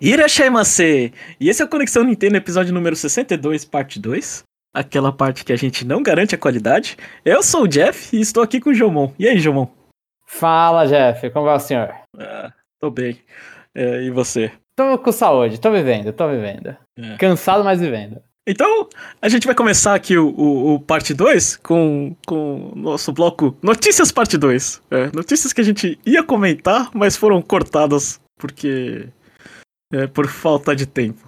Irashaimase! E esse é o Conexão Nintendo, episódio número 62, parte 2. Aquela parte que a gente não garante a qualidade. Eu sou o Jeff e estou aqui com o Jomon. E aí, Jomon? Fala, Jeff. Como vai o senhor? Ah, tô bem. É, e você? Tô com saúde, tô vivendo, tô vivendo. É. Cansado, mas vivendo. Então, a gente vai começar aqui o, o, o parte 2 com, com o nosso bloco Notícias Parte 2. É, notícias que a gente ia comentar, mas foram cortadas porque. É, por falta de tempo.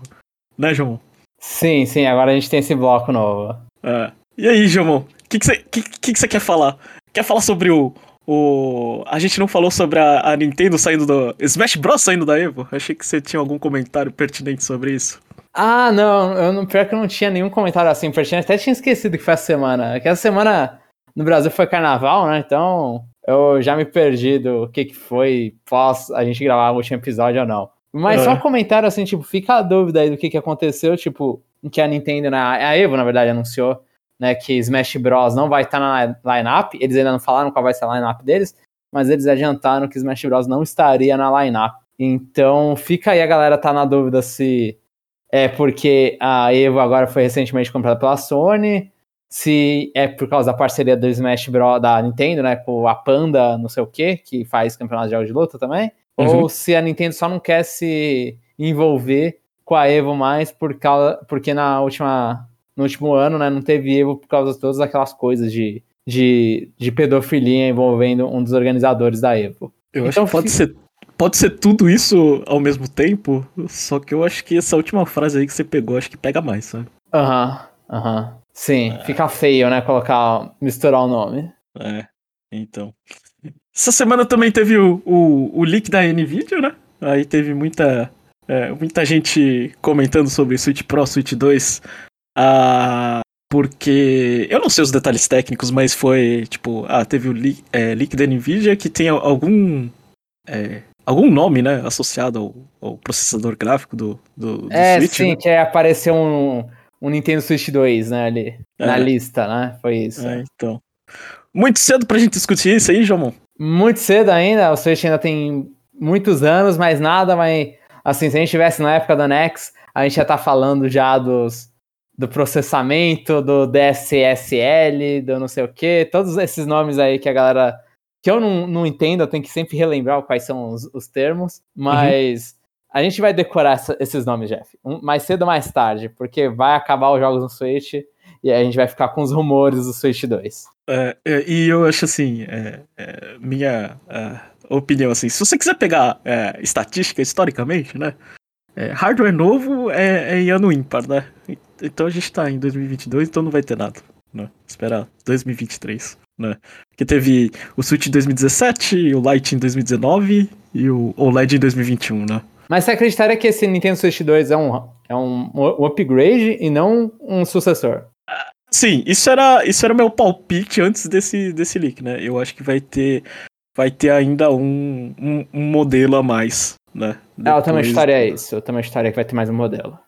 Né, João? Sim, sim, agora a gente tem esse bloco novo. É. E aí, João? O que você que que, que, que quer falar? Quer falar sobre o. o... A gente não falou sobre a, a Nintendo saindo do. Smash Bros. saindo da Evo? Achei que você tinha algum comentário pertinente sobre isso. Ah, não, eu não, pior que eu não tinha nenhum comentário assim pertinente, até tinha esquecido que foi a semana. Que essa semana no Brasil foi carnaval, né? Então eu já me perdi do que, que foi pós a gente gravar o último episódio ou não. Mas É. só um comentário assim, tipo, fica a dúvida aí do que, que aconteceu, tipo, que a Nintendo, né, a Evo, na verdade, anunciou, né, que Smash Bros. não vai estar na lineup. Eles ainda não falaram qual vai ser a lineup deles, mas eles adiantaram que Smash Bros. não estaria na lineup. Então fica aí a galera tá na dúvida se é porque a Evo agora foi recentemente comprada pela Sony, se é por causa da parceria do Smash Bros. da Nintendo, né, com a Panda, não sei o que, que faz campeonato de jogos de luta também, Uhum. ou se a Nintendo só não quer se envolver com a Evo mais por causa, porque na última, no último ano, né, não teve Evo por causa de todas aquelas coisas de, de, de pedofilia envolvendo um dos organizadores da Evo. Eu Então acho que pode fi- ser, pode ser tudo isso ao mesmo tempo, só que eu acho que essa última frase aí que você pegou, acho que pega mais, sabe? Aham, aham. Sim, fica feio, né, colocar, misturar o nome. É, então. Essa semana também teve o, o, o leak da NVIDIA, né? Aí teve muita, é, muita gente comentando sobre Switch Pro, Switch 2. Ah, porque eu não sei os detalhes técnicos, mas foi tipo, ah, teve o leak, é, leak da NVIDIA que tem algum. é, algum nome, né? Associado ao, ao processador gráfico do, do, do É, Switch. sim, né? que apareceu um, um Nintendo Switch 2, né, ali, na É. lista, né, foi isso. É, então. Muito cedo pra gente discutir isso aí, Jomon. Muito cedo ainda, o Switch ainda tem muitos anos, mas nada, mas, assim, se a gente estivesse na época da NeX, a gente ia estar falando já dos, do processamento, do DSSL, do não sei o que, todos esses nomes aí que a galera, que eu não, não entendo, eu tenho que sempre relembrar quais são os, os termos, mas a gente vai decorar essa- esses nomes, Jeff, um- mais cedo ou mais tarde, porque vai acabar os jogos no Switch e aí a gente vai ficar com os rumores do Switch 2. É, é, e eu acho assim, é, é, minha é, opinião assim, se você quiser pegar é, estatística historicamente, né, é, hardware novo é, é em ano ímpar, né, então a gente tá em 2022, então não vai ter nada, né, esperar 2023, né, porque teve o Switch em 2017, o Lite em 2019 e o OLED em 2021, né. Mas você acreditaria que esse Nintendo Switch 2 é um, é um, um upgrade e não um sucessor? Sim, isso era, isso era meu palpite antes desse, desse leak, né? Eu acho que vai ter, vai ter ainda um, um, um modelo a mais, né? É, eu também Depois- estaria isso. Eu também estaria que vai ter mais um modelo.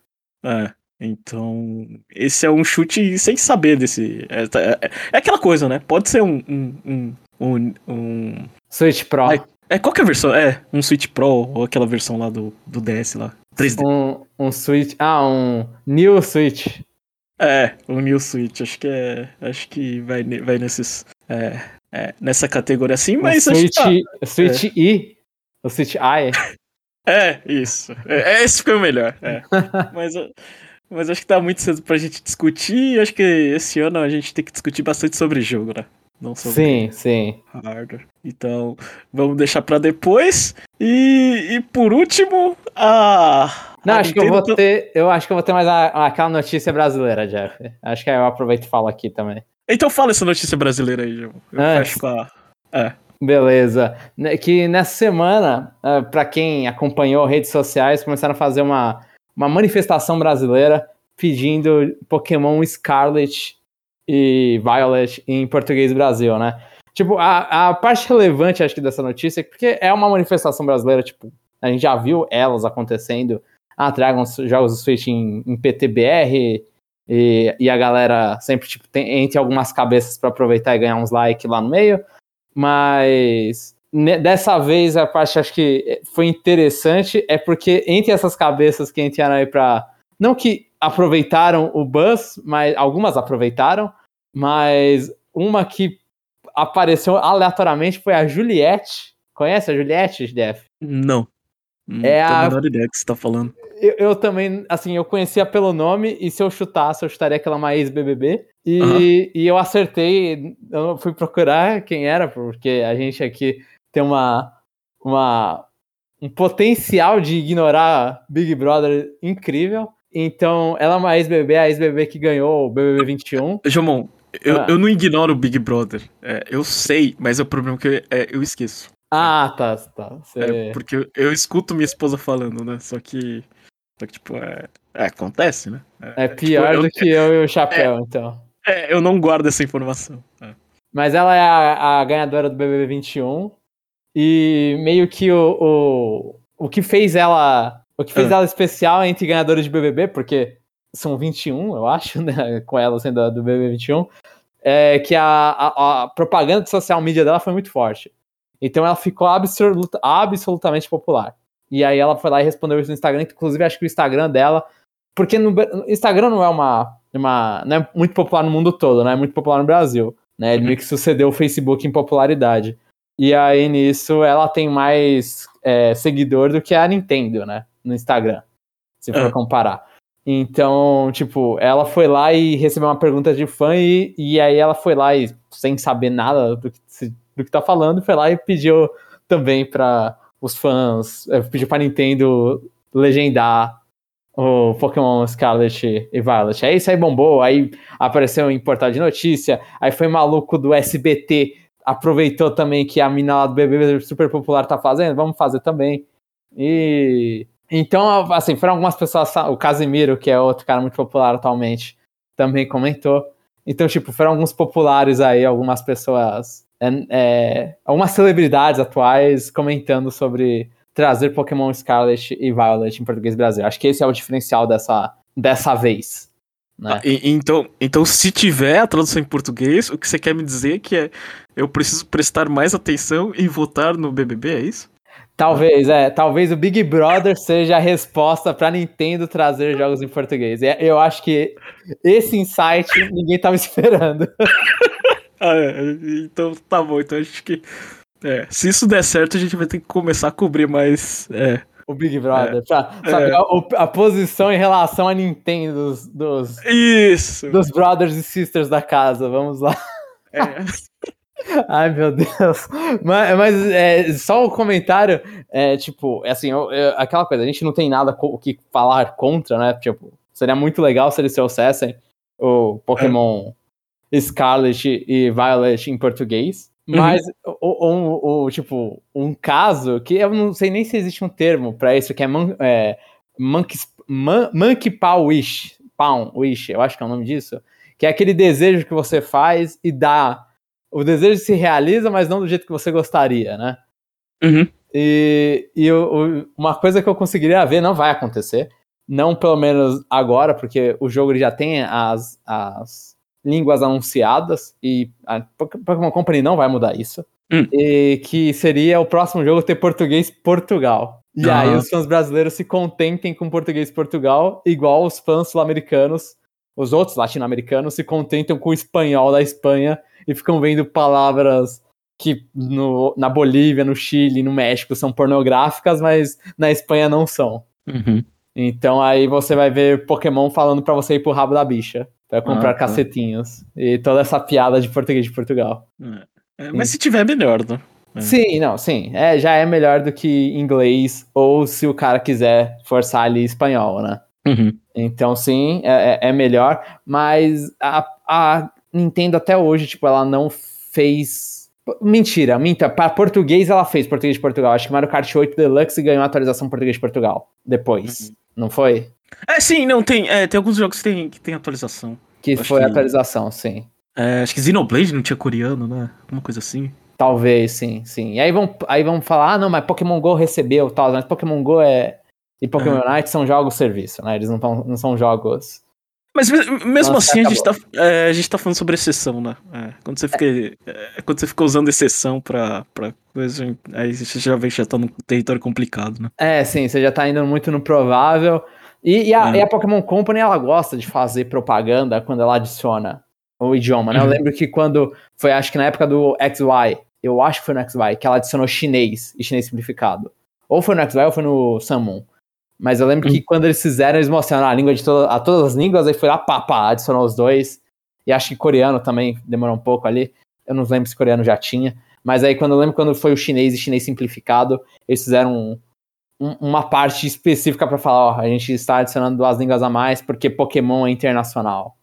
É, então, esse é um chute sem saber desse... É, é- é aquela coisa, né? Pode ser um... um, um, um, Switch Pro. É, qual que é a versão? É, um Switch Pro ou aquela versão lá do, do DS lá. 3D. Um, um Switch. Ah, um New Switch. É, o New Switch, acho que é. Acho que vai, vai nesses. É, é, nessa categoria assim, mas acho que Switch, tá. Switch I. O Switch I. É, isso. É, esse foi o melhor. é. mas, mas acho que tá muito cedo pra gente discutir. Acho que esse ano a gente tem que discutir bastante sobre jogo, né? Não sobre Sim, sim. hardware. Então, vamos deixar pra depois. E, e por último, a. Não, acho que eu vou ter. Eu acho que eu vou ter mais a- aquela notícia brasileira, Jeff. Acho que aí eu aproveito e falo aqui também. Então fala essa notícia brasileira aí, João. Eu Ah, fecho com a. É. Beleza. Ne- Que nessa semana, ah, pra quem acompanhou redes sociais, começaram a fazer uma, uma manifestação brasileira pedindo Pokémon Scarlet e Violet em português Brasil, né? Tipo, a, a parte relevante, acho que, dessa notícia é que porque é uma manifestação brasileira, tipo, a gente já viu elas acontecendo. Ah, tragam os jogos do Switch em, em PTBR e, e a galera sempre, tipo, tem, entre algumas cabeças pra aproveitar e ganhar uns likes lá no meio. Mas dessa vez a parte acho que foi interessante é porque entre essas cabeças que entraram aí pra. Não que aproveitaram o buzz, mas algumas aproveitaram, mas uma que apareceu aleatoriamente foi a Juliette. Conhece a Juliette, Def? Não. Não É a- a menor ideia do que você tá falando. Eu, eu também, assim, eu conhecia pelo nome, e se eu chutasse, eu chutaria que ela é uma ex-BBB. E, Aham. e eu acertei, eu fui procurar quem era, porque a gente aqui tem uma, uma, um potencial de ignorar Big Brother incrível. Então, ela é uma ex-BBB, a ex-BBB que ganhou o BBB 21. Jomon, eu, Ah. eu não ignoro o Big Brother. É, eu sei, mas é o problema que eu, é, eu esqueço. Ah, tá, tá. Você... É, porque eu, eu escuto minha esposa falando, né? Só que. Só que, tipo, é. é, acontece, né? É pior tipo, eu- do que eu e o Chapéu, então. É, eu não guardo essa informação. É. Mas ela é a, a ganhadora do BBB 21. E meio que o, o, o que fez ela. O que fez Ah. ela especial entre ganhadores de BBB, porque são 21, eu acho, né? Com ela sendo a do BBB 21. É que a, a, a propaganda de social media dela foi muito forte. Então ela ficou absoluta, absolutamente popular. E aí ela foi lá e respondeu isso no Instagram. Inclusive, acho que o Instagram dela. Porque no Instagram não é uma, uma. Não é muito popular no mundo todo, né? É muito popular no Brasil. Né? Ele Uhum. meio que sucedeu o Facebook em popularidade. E aí, nisso, ela tem mais é, seguidor do que a Nintendo, né? No Instagram. Se for Ah. comparar. Então, tipo, ela foi lá e recebeu uma pergunta de fã e, e aí ela foi lá e, sem saber nada do que, do que tá falando, foi lá e pediu também para os fãs, eh, pediu pra Nintendo legendar o Pokémon Scarlet e Violet. Aí isso aí bombou, aí apareceu em portal de notícia, aí foi maluco do SBT, aproveitou também que a mina lá do BBB super popular tá fazendo, vamos fazer também. E então, assim, foram algumas pessoas, o Casimiro, que é outro cara muito popular atualmente, também comentou. Então, tipo, foram alguns populares aí, algumas pessoas, é, é, algumas celebridades atuais comentando sobre trazer Pokémon Scarlet e Violet em português brasileiro. Acho que esse é o diferencial dessa, dessa vez. Né? Ah, e- então, então, se tiver a tradução em português, o que você quer me dizer é que é, eu preciso prestar mais atenção e votar no BBB, é isso? Talvez, é. Talvez o Big Brother seja a resposta pra Nintendo trazer jogos em português. E Eu acho que esse insight ninguém tava esperando. Ah, é, então tá bom. Então acho que. é, se isso der certo, a gente vai ter que começar a cobrir mais. É, O Big Brother. Pra saber a, a posição em relação a Nintendo dos, dos, isso! dos brothers e sisters da casa. Vamos lá. É, Ai, meu Deus. Mas, mas, é, só o comentário, é, tipo, é assim, eu- eu- aquela coisa, a gente não tem nada o que falar contra, né? Tipo, seria muito legal se eles trouxessem o Pokémon Scarlet e Violet em português. Mas, o, o- o- tipo, um caso que eu não sei nem se existe um termo pra isso, que é, mon, é monkey, mon- monkey Paw Wish. Paw Wish, eu acho que é o nome disso. Que é aquele desejo que você faz e dá. O desejo se realiza, mas não do jeito que você gostaria, né? Uhum. E, e uma coisa que eu conseguiria ver não vai acontecer. Não pelo menos agora, porque o jogo já tem as, as línguas anunciadas e a Poké- Pokémon Company não vai mudar isso. Hum. E que seria o próximo jogo ter português Portugal. E Ah. aí os fãs brasileiros se contentem com português Portugal, igual os fãs sul-americanos, os outros latino-americanos se contentam com o espanhol da Espanha e ficam vendo palavras que no, na Bolívia, no Chile, no México são pornográficas, mas na Espanha não são. Uhum. Então aí você vai ver Pokémon falando pra você ir pro rabo da bicha, pra comprar Ah, tá. cacetinhos. E toda essa piada de português de Portugal. É, mas se tiver, melhor, né? É. Sim, não, sim. É, já é melhor do que inglês, ou se o cara quiser forçar ali espanhol, né? Uhum. Então, sim, é, é- é melhor. Mas a, a Nintendo até hoje, tipo, ela não fez. Mentira, minta. Para português ela fez português de Portugal. Acho que Mario Kart 8 Deluxe ganhou a atualização português de Portugal. Depois. Não foi? É, sim, não, tem, é, tem alguns jogos que tem, que tem atualização. Que Acho foi que- atualização, sim. É, acho que Xenoblade não tinha coreano, né? Alguma coisa assim. Talvez, sim, sim. E aí vão, aí vão falar, ah, não, mas Pokémon GO recebeu tal, mas Pokémon GO é. E Pokémon Unite são jogos serviço, né? Eles não, tão, não são jogos Mas me- mesmo Nossa, assim, a gente, tá, é, a gente tá falando sobre exceção, né? É, quando, você fica, é, quando você fica usando exceção pra, pra coisa, aí você já vê que já tá num território complicado, né? É, sim, você já tá indo muito no provável. E, e a, É. e a Pokémon Company, ela gosta de fazer propaganda quando ela adiciona o idioma, né? Eu Uhum. lembro que quando foi, acho que na época do XY, eu acho que foi no XY, que ela adicionou chinês e chinês simplificado. Ou foi no XY ou foi no Samon. Mas eu lembro que quando eles fizeram, eles mostraram a língua de toda, a todas as línguas, aí foi lá, pá, pá, adicionou os dois. E acho que coreano também demorou um pouco ali. Eu não lembro se coreano já tinha. Mas aí quando eu lembro quando foi o chinês e chinês simplificado, eles fizeram um- uma parte específica pra falar, ó, a gente está adicionando duas línguas a mais porque Pokémon é internacional,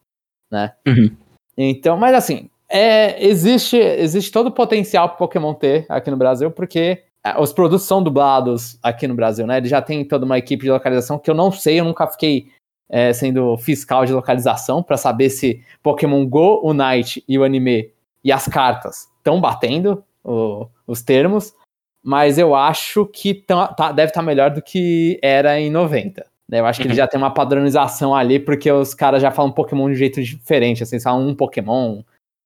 né? Uhum. Então, mas assim, é, existe, existe todo o potencial pro Pokémon ter aqui no Brasil, porque é, os produtos são dublados aqui no Brasil, né? Ele já tem toda uma equipe de localização que eu não sei, eu nunca fiquei é, sendo fiscal de localização pra saber se Pokémon Go, o Night e o anime e as cartas estão batendo o- os termos, mas eu acho que tão- tá- deve estar melhor do que era em 90. né? Eu acho que ele Uhum. já tem uma padronização ali, porque os caras já falam Pokémon de um jeito diferente. Assim, falam um Pokémon,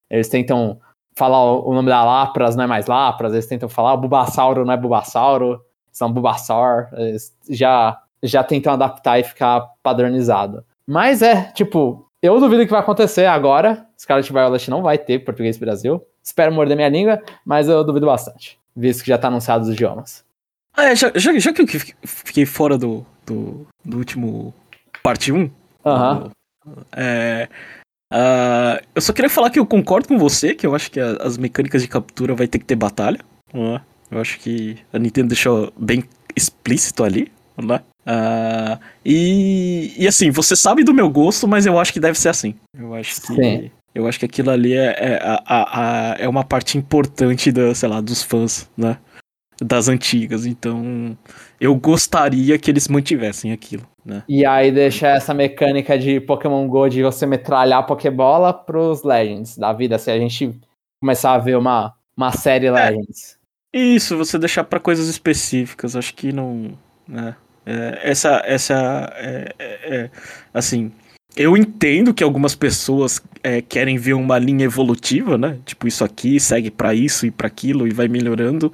eles tentam falar o o nome da Lapras, não é mais Lapras, eles tentam falar o Bulbasauro não é Bulbasauro, são Bulbasaur, eles já, já tentam adaptar e ficar padronizado. Mas é, tipo, eu duvido que vai acontecer agora. Scarlet Violet não vai ter português Brasil. Espero morder minha língua, mas eu duvido bastante, visto que já tá anunciado os idiomas. Ah, é, já, já, já que eu fi- fiquei fora do, do, do último parte 1, Aham. é, ah, eu só queria falar que eu concordo com você, que eu acho que a- as mecânicas de captura vai ter que ter batalha. né? Eu acho que a Nintendo deixou bem explícito ali. Né? Ah, e, e assim, você sabe do meu gosto, mas eu acho que deve ser assim. Eu acho que. Sim. Eu acho que aquilo ali é, é, a- a- a- é uma parte importante da, sei lá, dos fãs, né? Das antigas. Então, eu gostaria que eles mantivessem aquilo, né? E aí deixa essa mecânica de Pokémon GO de você metralhar a Pokébola pros Legends da vida, se a gente começar a ver uma, uma série Legends. Isso, você deixar pra coisas específicas, acho que não. Né? É, essa. essa é, é- é, assim. Eu entendo que algumas pessoas é, querem ver uma linha evolutiva, né? Tipo, isso aqui segue pra isso e pra aquilo e vai melhorando.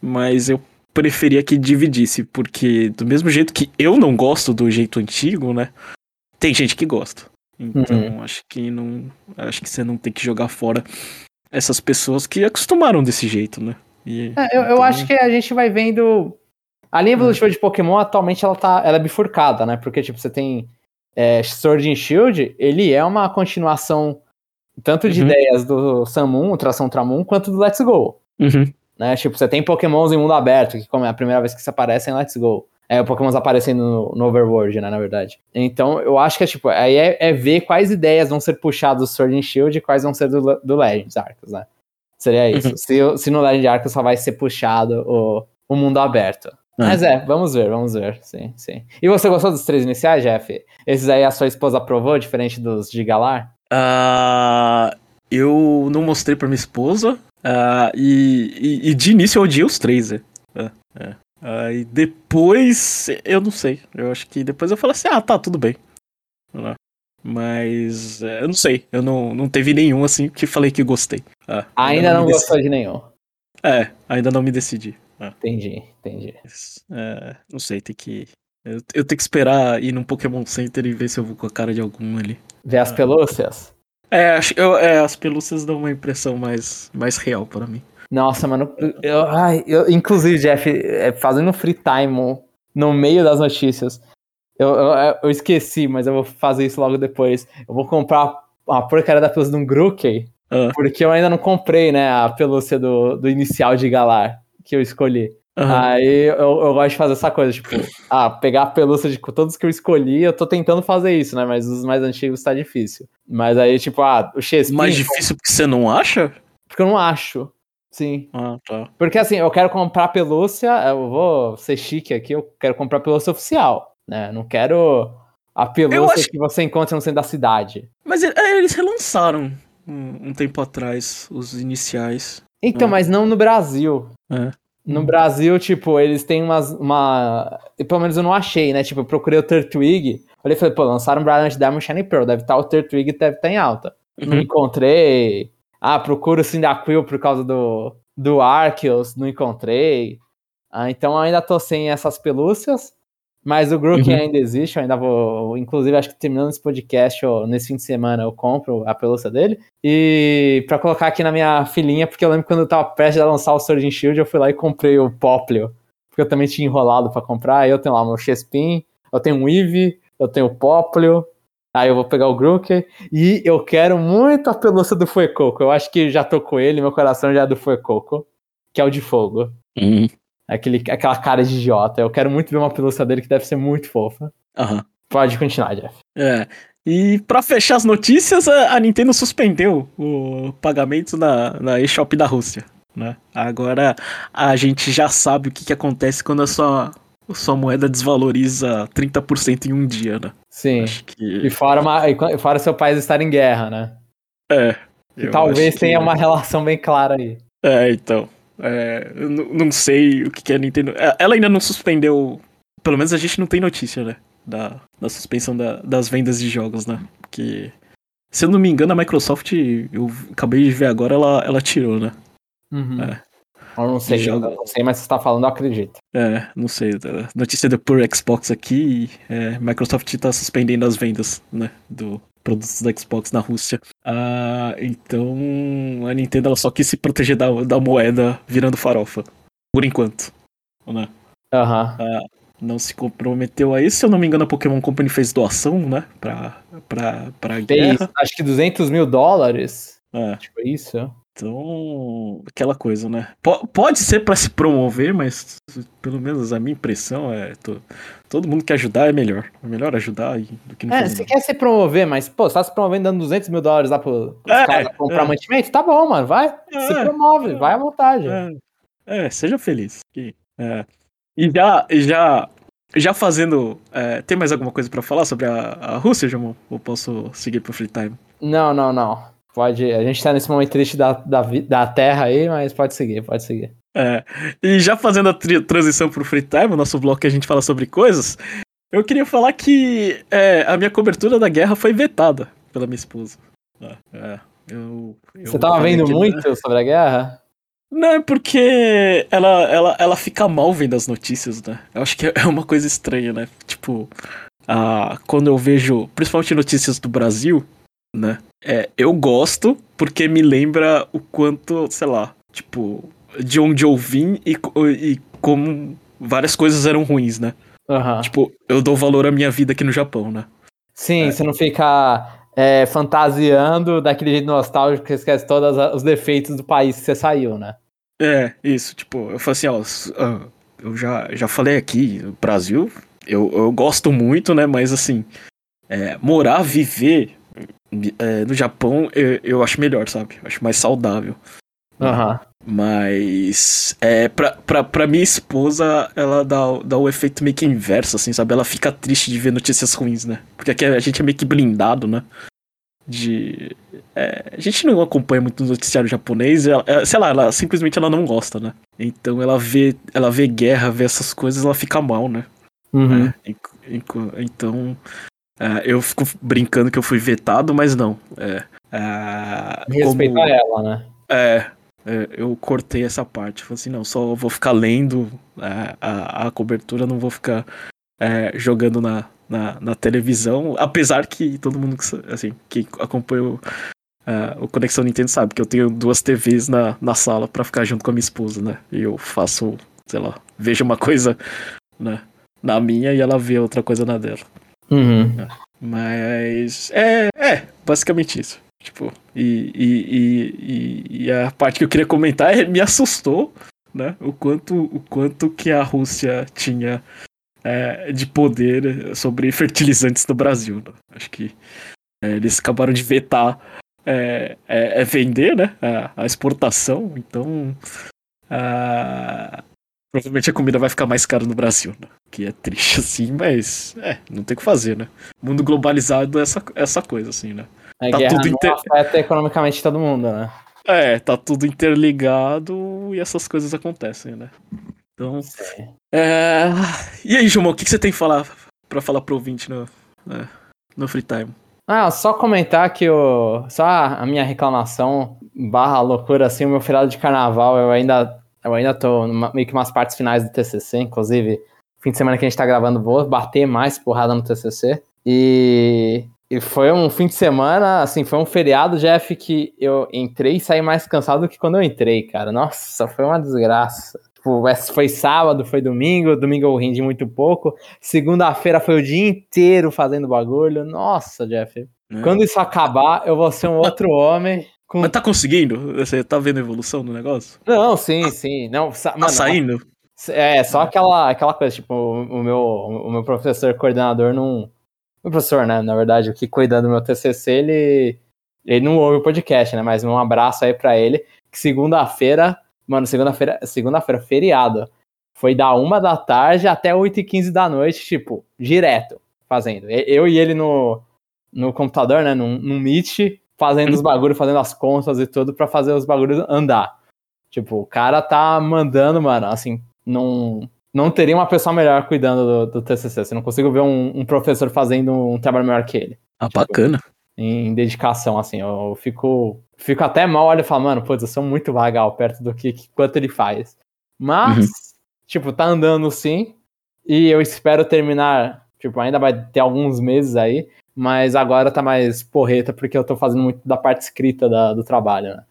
Mas eu preferia que dividisse, porque do mesmo jeito que eu não gosto do jeito antigo, né? Tem gente que gosta. Então, acho que não. Acho que você não tem que jogar fora essas pessoas que acostumaram desse jeito, né? E- É, eu, eu então- acho que a gente vai vendo. A linha evolutiva de Pokémon atualmente ela tá, ela é bifurcada, né? Porque tipo, você tem é, Sword and Shield, ele é uma continuação tanto de Uhum. ideias do Samun, Tração Ultramon, quanto do Let's Go. Uhum. né? Tipo, você tem Pokémons em mundo aberto, que como é a primeira vez que se aparecem em Let's Go. É, Pokémons aparecendo no, no Overworld, né, na verdade. Então, eu acho que é tipo, aí é, é ver quais ideias vão ser puxadas do Sword and Shield e quais vão ser do, do Legends Arcos, né? Seria isso. Uhum. Se, se no Legend Arcos só vai ser puxado o, o mundo aberto. É. Mas é, vamos ver, vamos ver. Sim, sim. E você gostou dos três iniciais, Jeff? Esses aí a sua esposa aprovou, diferente dos de Galar? Ah, eu não mostrei pra minha esposa. ah, e, e- e de início eu odiei os três, é. É, é. Aí depois, eu não sei. Eu acho que depois eu falei assim, ah, tá, tudo bem. Né? Mas é, eu não sei. Eu não, não teve nenhum assim que falei que gostei. Ah, Ainda não me gostou de nenhum. É, ainda não me decidi. Ah, Entendi, entendi. é, não sei, tem que. Eu, eu tenho que esperar ir num Pokémon Center e ver se eu vou com a cara de algum ali. Ver as Ah. pelúcias? É, eu, é, as pelúcias dão uma impressão mais, mais real para mim. Nossa, mano. Eu, ai, eu, inclusive, Jeff, é, fazendo free time no meio das notícias. Eu, eu, eu esqueci, mas eu vou fazer isso logo depois. Eu vou comprar a porcaria da pelúcia de um Grookey, Ah, porque eu ainda não comprei, né, a pelúcia do, do inicial de Galar que eu escolhi. aham. Aí eu, eu gosto de fazer essa coisa, tipo, ah, pegar a pelúcia de todos que eu escolhi, eu tô tentando fazer isso, né, mas os mais antigos tá difícil. Mas aí, tipo, ah, o Chespin, Mais difícil porque você não acha? porque eu não acho. Sim. Ah, tá. Porque assim, eu quero comprar pelúcia, eu vou ser chique aqui, eu quero comprar pelúcia oficial, né? Não quero a pelúcia acho- que você encontra no centro da cidade. Mas é, é, eles relançaram um, um tempo atrás os iniciais. Então, Hum. mas não no Brasil. É. No. Brasil, tipo, eles têm umas. Uma... Pelo menos eu não achei, né? Tipo, eu procurei o Turtwig. Olhei e falei, pô, lançaram Brilliant Diamond Shining Pearl. Deve estar o Turtwig deve estar em alta. Não Uhum. encontrei. Ah, procuro o Cyndaquil por causa do, do Arceus. Não encontrei. Ah, então eu ainda tô sem essas pelúcias. Mas o Grook Uhum. ainda existe. Eu ainda vou. Inclusive, acho que terminando esse podcast, ou nesse fim de semana, eu compro a pelúcia dele. E pra colocar aqui na minha filinha, porque eu lembro quando eu tava prestes a lançar o Sword and Shield, eu fui lá e comprei o Poplio. Porque eu também tinha enrolado pra comprar. Eu tenho lá o meu Chespin, eu tenho o Eevee, eu tenho o Poplio. Aí eu vou pegar o Grook. E eu quero muito a pelúcia do Fuecoco. Eu acho que já tô com ele, meu coração já é do Fuecoco. Que é o de fogo. Uhum. Aquele, aquela cara de idiota. Eu quero muito ver uma pelúcia dele que deve ser muito fofa. Aham. Pode continuar, Jeff. É. E pra fechar as notícias, a, a Nintendo suspendeu o pagamento na, na eShop da Rússia. Né? Agora a gente já sabe o que, que acontece quando a sua, a sua moeda desvaloriza 30% em um dia, né? Sim. Acho E que. fora, uma, e fora seu país estar em guerra, né? É. E talvez acho que- tenha uma relação bem clara aí. É, então. É, não sei o que, que a Nintendo. é, Ela ainda não suspendeu. Pelo menos a gente não tem notícia, né? Da, da suspensão da- das vendas de jogos, né? Porque. Se eu não me engano, a Microsoft, eu acabei de ver agora, ela, ela tirou, né? Uhum. É. Eu não sei, Joga- eu não sei, mas você tá falando, eu acredito. É, não sei. a Notícia do Pure Xbox aqui, é, Microsoft tá suspendendo as vendas, né? Do produtos da Xbox na Rússia. Ah, então a Nintendo ela só quis se proteger da, da moeda virando farofa. Por enquanto. Né? Aham. Não se comprometeu a isso. Se eu não me engano, a Pokémon Company fez doação, né? Pra, pra, pra Fez, guerra. acho que 200 mil dólares. É, Tipo isso. Então, aquela coisa, né? Po- pode ser pra se promover, mas pelo menos a minha impressão é. to- todo mundo que ajudar é melhor. É melhor ajudar do que não É, você quer se promover, mas, pô, você tá se promovendo dando 200 mil dólares lá pro, pros É, caras comprar é. mantimento? Tá bom, mano, vai. se É, promove, é. vai à vontade. É, é, seja feliz. É. E já, já, já fazendo. é, tem mais alguma coisa pra falar sobre a, a Rússia, Jamon? Ou posso seguir pro free time? Não, não, não. Pode. A gente tá nesse momento triste da, da, da Terra aí, mas pode seguir, pode seguir. É, e já fazendo a transição pro free time, o nosso bloco que a gente fala sobre coisas, eu queria falar que é, a minha cobertura da guerra foi vetada pela minha esposa. É, é, eu, eu Você tava vendo que- muito sobre a guerra? Não, é porque ela, ela, ela fica mal vendo as notícias, né? Eu acho que é uma coisa estranha, né? Tipo, ah, quando eu vejo, principalmente notícias do Brasil, né? É, eu gosto porque me lembra o quanto, sei lá, tipo, de onde eu vim e, e como várias coisas eram ruins, né? Aham. Tipo, eu dou valor à minha vida aqui no Japão, né? Sim, É. você não fica é, fantasiando daquele jeito nostálgico que esquece todos os defeitos do país que você saiu, né? É, isso, tipo, eu falo assim, ó, ah, eu já, já falei aqui, o Brasil, eu, eu gosto muito, né, mas assim, é, morar, viver é, no Japão, eu, eu acho melhor, sabe? Eu acho mais saudável. Aham. Mas, é, pra, pra, pra minha esposa, ela dá, o- dá o efeito meio que inverso, assim, sabe? Ela fica triste de ver notícias ruins, né? Porque aqui a gente é meio que blindado, né? De. é, a gente não acompanha muito o noticiário japonês, ela- é, sei lá, ela simplesmente ela não gosta, né? Então ela vê, ela vê guerra, vê essas coisas, ela fica mal, né? Uhum. É, então, é, eu fico brincando que eu fui vetado, mas não. É, Respeita como- ela, né? é, é, eu cortei essa parte. Falei assim, não, só vou ficar lendo é, a, a cobertura, não vou ficar é, jogando na, na, na televisão. Apesar que todo mundo que, assim, que acompanha o, o Conexão Nintendo sabe que eu tenho duas TVs na, na sala pra ficar junto com a minha esposa, né? E eu faço, sei lá, vejo uma coisa né, na minha e ela vê outra coisa na dela. Uhum. Mas é, é basicamente isso. Tipo, e, e, e, e- a parte que eu queria comentar é me assustou, né? O quanto, o quanto que a Rússia tinha é, de poder sobre fertilizantes no Brasil. né? Acho que é, eles acabaram de vetar é, é, é vender, né? A, a exportação, então ah, provavelmente a comida vai ficar mais cara no Brasil, né? Que é triste assim, mas é, não tem o que fazer, né? Mundo globalizado é essa, essa coisa, assim, né? A Tá tudo inter- afeta economicamente todo mundo, né? É, tá tudo interligado e essas coisas acontecem, né? Então. É... E aí, Gilmão, o que, que você tem que falar pra falar pro ouvinte no, é, no free time? Ah, só comentar que o. Só a minha reclamação barra loucura, assim, o meu feriado de carnaval, eu ainda. Eu ainda tô numa, meio que umas partes finais do TCC, inclusive, fim de semana que a gente tá gravando, vou bater mais porrada no TCC. E e foi um fim de semana, assim, foi um feriado, Jeff, que eu entrei e saí mais cansado do que quando eu entrei, cara. Nossa, foi uma desgraça. Tipo, foi sábado, foi domingo, domingo eu rendi muito pouco. Segunda-feira foi o dia inteiro fazendo bagulho. Nossa, Jeff. É. Quando isso acabar, eu vou ser um outro homem. Com... Mas tá conseguindo? Você tá vendo a evolução do negócio? Não, sim, sim. Não, tá mano, saindo? É, só aquela, aquela coisa, tipo, o meu, o meu professor coordenador não o professor, né, na verdade, o que cuida do meu TCC, ele, ele não ouve o podcast, né, mas um abraço aí para ele, que segunda-feira, mano, segunda-feira, segunda-feira, feriado, foi da uma da tarde até 8 e 15 da noite, tipo, direto, fazendo. Eu e ele no, no computador, né, no, no Meet, fazendo os bagulhos, fazendo as contas e tudo para fazer os bagulhos andar. Tipo, o cara tá mandando, mano, assim, num, não teria uma pessoa melhor cuidando do, do TCC. Você não consigo ver um, um, professor fazendo um trabalho melhor que ele. Ah, tipo, bacana. Em, em, dedicação, assim. Eu fico, fico até mal, olho e falo, mano, putz, eu sou muito vagal perto do que, que quanto ele faz. Mas, uhum. tipo, tá andando sim. E eu espero terminar, tipo, ainda vai ter alguns meses aí. Mas agora tá mais porreta porque eu tô fazendo muito da parte escrita da, do trabalho, né?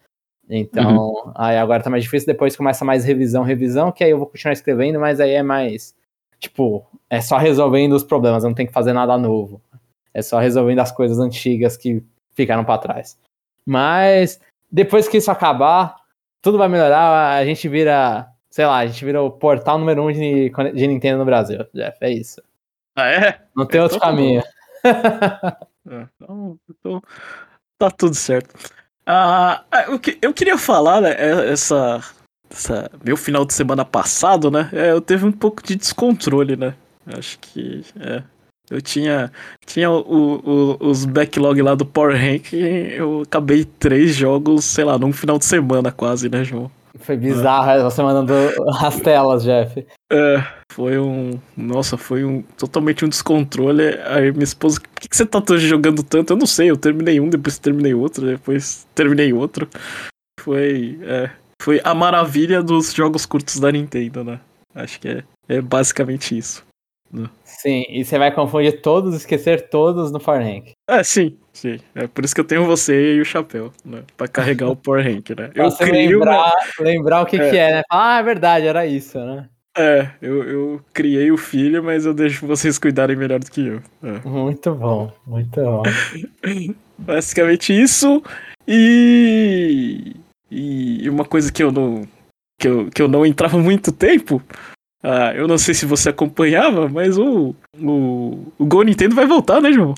Então, uhum. aí agora tá mais difícil, depois começa mais revisão, revisão, que aí eu vou continuar escrevendo, mas aí é mais, tipo, é só resolvendo os problemas, não tem que fazer nada novo. É só resolvendo as coisas antigas que ficaram para trás. Mas, depois que isso acabar, tudo vai melhorar, a gente vira, sei lá, a gente vira o portal número um de, de Nintendo no Brasil, Jeff, é isso. Ah, é? Não tem outro caminho. é, então, então, tá tudo certo. Ah, eu, eu queria falar, né, é, essa, essa, meu final de semana passado, né, é, eu teve um pouco de descontrole, né, acho que, é, eu tinha, tinha o, o, os backlog lá do Power Rank eu acabei três jogos, sei lá, num final de semana quase, né, João? Foi bizarro você mandando as telas, Jeff. É, foi um. Nossa, foi um totalmente um descontrole. Aí minha esposa, por que, que você tá jogando tanto? Eu não sei, eu terminei um, depois terminei outro, depois terminei outro. Foi. É, foi a maravilha dos jogos curtos da Nintendo, né? Acho que é, é basicamente isso. Né? Sim, e você vai confundir todos, esquecer todos no Power Rank. É, sim, sim. É por isso que eu tenho você e o chapéu, né? Pra carregar o Power Rank, né? Eu você crio lembrar, lembrar o que é. que é, né? Ah, é verdade, era isso, né? É, eu, eu criei o filho, mas eu deixo vocês cuidarem melhor do que eu. É. Muito bom, muito bom. Basicamente isso. E. E uma coisa que eu não. Que eu, que eu não entrava muito tempo. Ah, eu não sei se você acompanhava, mas o, o, o Go Nintendo vai voltar, né, João?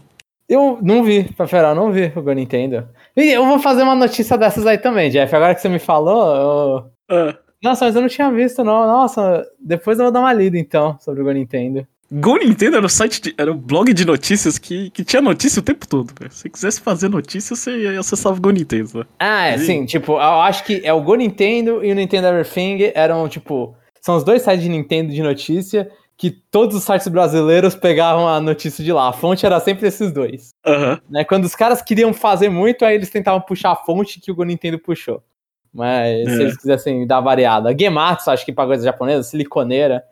Eu não vi, pra ferar, não vi o Go Nintendo. E eu vou fazer uma notícia dessas aí também, Jeff. Agora que você me falou, eu... ah. Nossa, mas eu não tinha visto, não. Nossa, depois eu vou dar uma lida, então, sobre o Go Nintendo. Go Nintendo era o site, de, era o blog de notícias que, que tinha notícia o tempo todo. Véio. Se você quisesse fazer notícia, você ia acessar o Go Nintendo. Né? Ah, é, e... sim. Tipo, eu acho que é o Go Nintendo e o Nintendo Everything eram, tipo, são os dois sites de Nintendo de notícia que todos os sites brasileiros pegavam a notícia de lá. A fonte era sempre esses dois. Uhum. Né? Quando os caras queriam fazer muito, aí eles tentavam puxar a fonte que o Nintendo puxou. Mas é. se eles quisessem dar variada. Gematsu, acho que pra coisa japonesa, Siliconeira.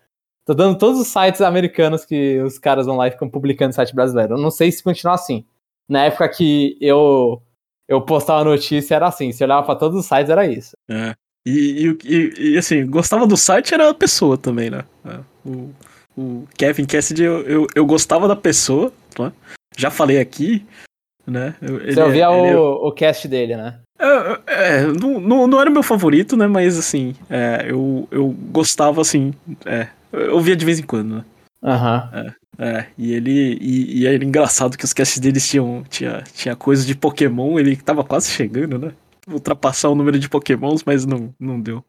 Tô dando todos os sites americanos que os caras vão lá e ficam publicando site brasileiro. Eu não sei se continua assim. Na época que eu eu postava notícia era assim, se olhava pra todos os sites era isso. É. E, e, e, assim, gostava do site era a pessoa também, né? É, o, o Kevin Cassidy, eu, eu, eu gostava da pessoa, né? já falei aqui, né? Ele, Você ouvia ele, é o, o cast dele, né? É, é, não, não, não era meu favorito, né? Mas assim, é, eu, eu gostava assim, é, eu ouvia de vez em quando, né? Aham. Uhum. É, é, e ele. E, e era engraçado que os casts deles tinham. Tinha, tinha coisa de Pokémon, ele tava quase chegando, né? Ultrapassar o número de pokémons, mas não, não deu.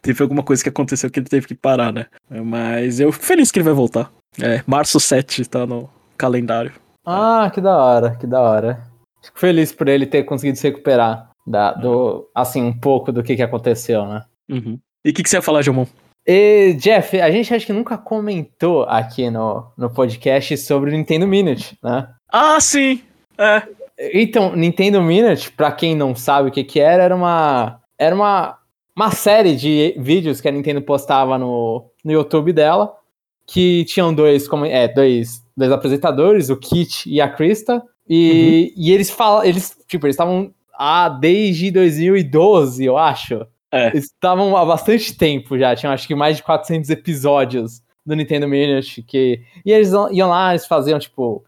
Teve alguma coisa que aconteceu que ele teve que parar, né? Mas eu fico feliz que ele vai voltar. É, março 7 tá no calendário. Ah, que da hora, que da hora. Fico feliz por ele ter conseguido se recuperar. Da, do, assim, um pouco do que, que aconteceu, né? Uhum. E o que, que você ia falar, Jomon? E, Jeff, a gente acho que nunca comentou aqui no, no podcast sobre o Nintendo Minute, né? Ah, sim! É. Então, Nintendo Minute, pra quem não sabe o que que era, era uma, era uma, uma série de vídeos que a Nintendo postava no, no YouTube dela, que tinham dois, como, é, dois, dois apresentadores, o Kit e a Krista, e, uhum. e eles falam, eles, tipo, eles estavam ah, desde 2012, eu acho. É. Eles estavam há bastante tempo já, tinham acho que mais de 400 episódios do Nintendo Minute, que... E eles iam lá, eles faziam, tipo,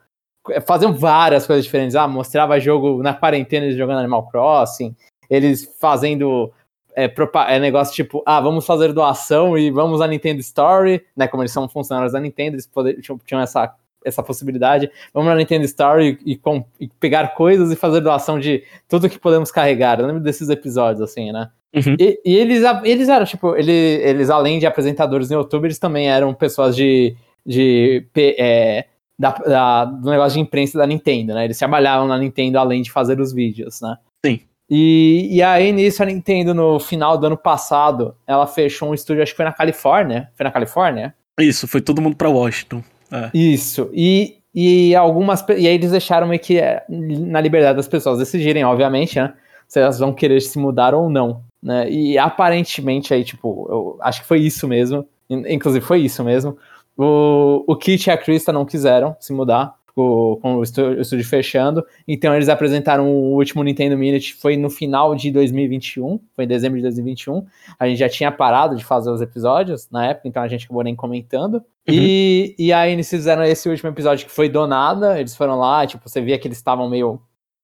faziam várias coisas diferentes. Ah, mostrava jogo na quarentena, eles jogando Animal Crossing, eles fazendo é, é, negócio tipo, ah, vamos fazer doação e vamos à Nintendo Story, né? Como eles são funcionários da Nintendo, eles poder, tinham, essa, essa possibilidade. Vamos na Nintendo Story e, e, e, pegar coisas e fazer doação de tudo que podemos carregar. Eu lembro desses episódios, assim, né? Uhum. E, e, eles, eles eram, tipo, ele, eles, além de apresentadores no YouTube, eles também eram pessoas de. de é, da, da, do negócio de imprensa da Nintendo, né? Eles trabalhavam na Nintendo além de fazer os vídeos, né? Sim. E, e aí, nisso, a Nintendo, no final do ano passado, ela fechou um estúdio, acho que foi na Califórnia. Foi na Califórnia? Isso, foi todo mundo pra Washington. É. Isso. E, e algumas. E aí eles deixaram meio que é, na liberdade das pessoas decidirem, obviamente, né? Se elas vão querer se mudar ou não. Né? E aparentemente aí, tipo, eu acho que foi isso mesmo. Inclusive, foi isso mesmo. O, o Kit e a Krista não quiseram se mudar com, com o, estúdio, fechando. Então eles apresentaram o último Nintendo Minute, foi no final de 2021, foi em dezembro de 2021. A gente já tinha parado de fazer os episódios na época, então a gente acabou nem comentando. Uhum. E, e aí eles fizeram esse último episódio que foi do nada, eles foram lá, tipo, você via que eles estavam meio,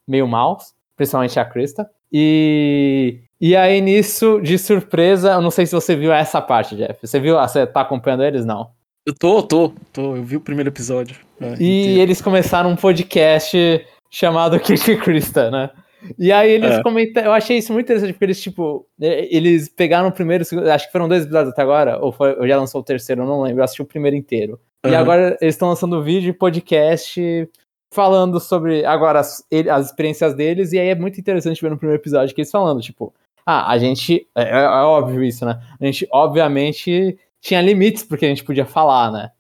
meio maus, principalmente a Krista. E, e aí, nisso, de surpresa, eu não sei se você viu essa parte, Jeff. Você viu? Você tá acompanhando eles? Não. Eu tô, tô, tô. Eu vi o primeiro episódio. É, e inteiro. eles começaram um podcast chamado Kiki Krista, né? E aí eles é. comentaram. Eu achei isso muito interessante, porque eles, tipo, eles pegaram o primeiro, acho que foram dois episódios até agora, ou, foi, ou já lançou o terceiro, eu não lembro, eu assisti o primeiro inteiro. Uhum. E agora eles estão lançando vídeo e podcast falando sobre agora as, as experiências deles, e aí é muito interessante ver no primeiro episódio que eles falando, tipo, ah, a gente. É, é, é óbvio isso, né? A gente, obviamente, tinha limites porque a gente podia falar, né?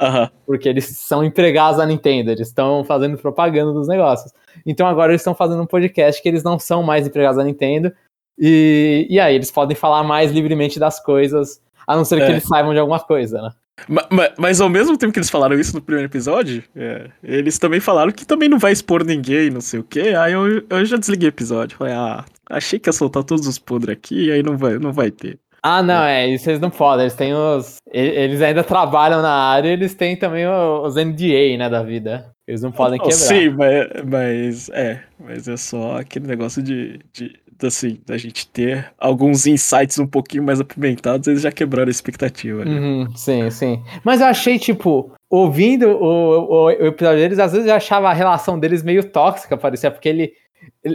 Uhum. Porque eles são empregados da Nintendo, eles estão fazendo propaganda dos negócios. Então agora eles estão fazendo um podcast que eles não são mais empregados da Nintendo. E, e aí eles podem falar mais livremente das coisas, a não ser é. que eles saibam de alguma coisa, né? Mas, mas, ao mesmo tempo que eles falaram isso no primeiro episódio, é, eles também falaram que também não vai expor ninguém, não sei o quê. Aí eu, eu já desliguei o episódio. Falei, ah, achei que ia soltar todos os podres aqui, aí não vai, não vai ter. Ah, não, é, isso eles não podem. Eles têm os. Eles ainda trabalham na área eles têm também os NDA, né, da vida. Eles não podem quebrar. Sim, mas, mas é, mas é só aquele negócio de, de assim, da gente ter alguns insights um pouquinho mais apimentados, eles já quebraram a expectativa. Né? Uhum, sim, sim. Mas eu achei, tipo, ouvindo o, o, o, episódio deles, às vezes eu achava a relação deles meio tóxica, parecia, porque ele,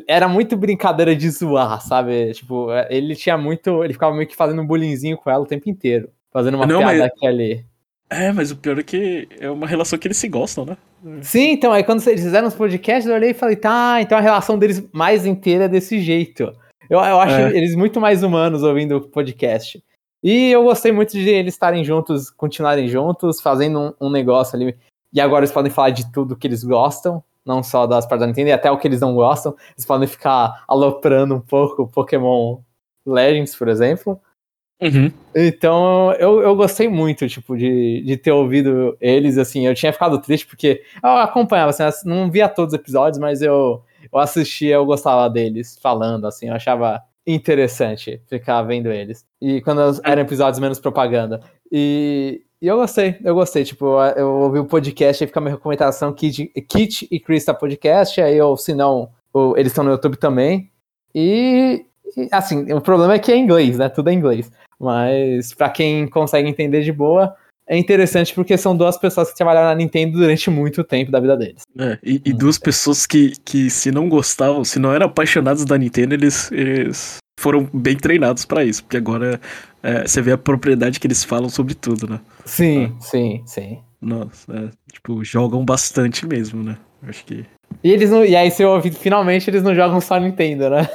era muito brincadeira de zoar, sabe? Tipo, ele tinha muito. Ele ficava meio que fazendo um bullyingzinho com ela o tempo inteiro. Fazendo uma Não, piada mas... aqui ali. É, mas o pior é que é uma relação que eles se gostam, né? Sim, então, aí quando eles fizeram os podcasts, eu olhei e falei, tá, então a relação deles mais inteira é desse jeito. Eu, eu acho é. eles muito mais humanos ouvindo o podcast. E eu gostei muito de eles estarem juntos, continuarem juntos, fazendo um, um, negócio ali. E agora eles podem falar de tudo que eles gostam, não só das partes da Nintendo, e até o que eles não gostam. Eles podem ficar aloprando um pouco Pokémon Legends, por exemplo. Uhum. Então, eu, eu gostei muito, tipo, de, de ter ouvido eles, assim, eu tinha ficado triste porque eu acompanhava, assim, não via todos os episódios, mas eu, eu assistia, eu gostava deles falando, assim, eu achava interessante ficar vendo eles. E quando eram episódios menos propaganda. E, e eu gostei, eu gostei, tipo, eu ouvi o podcast e fica a minha recomendação, Kit, Kit e Krista Podcast, aí eu, se não, eles estão no YouTube também. E, e, assim, o problema é que é inglês, né? Tudo é inglês. Mas para quem consegue entender de boa, é interessante porque são duas pessoas que trabalharam na Nintendo durante muito tempo da vida deles. É, e, e duas pessoas que, que se não gostavam, se não eram apaixonados da Nintendo, eles, eles foram bem treinados para isso, porque agora é, você vê a propriedade que eles falam sobre tudo, né? Sim, é. sim, sim. Nossa, é, tipo, jogam bastante mesmo, né? Acho que. E eles não, e aí você ouve, finalmente eles não jogam só Nintendo, né?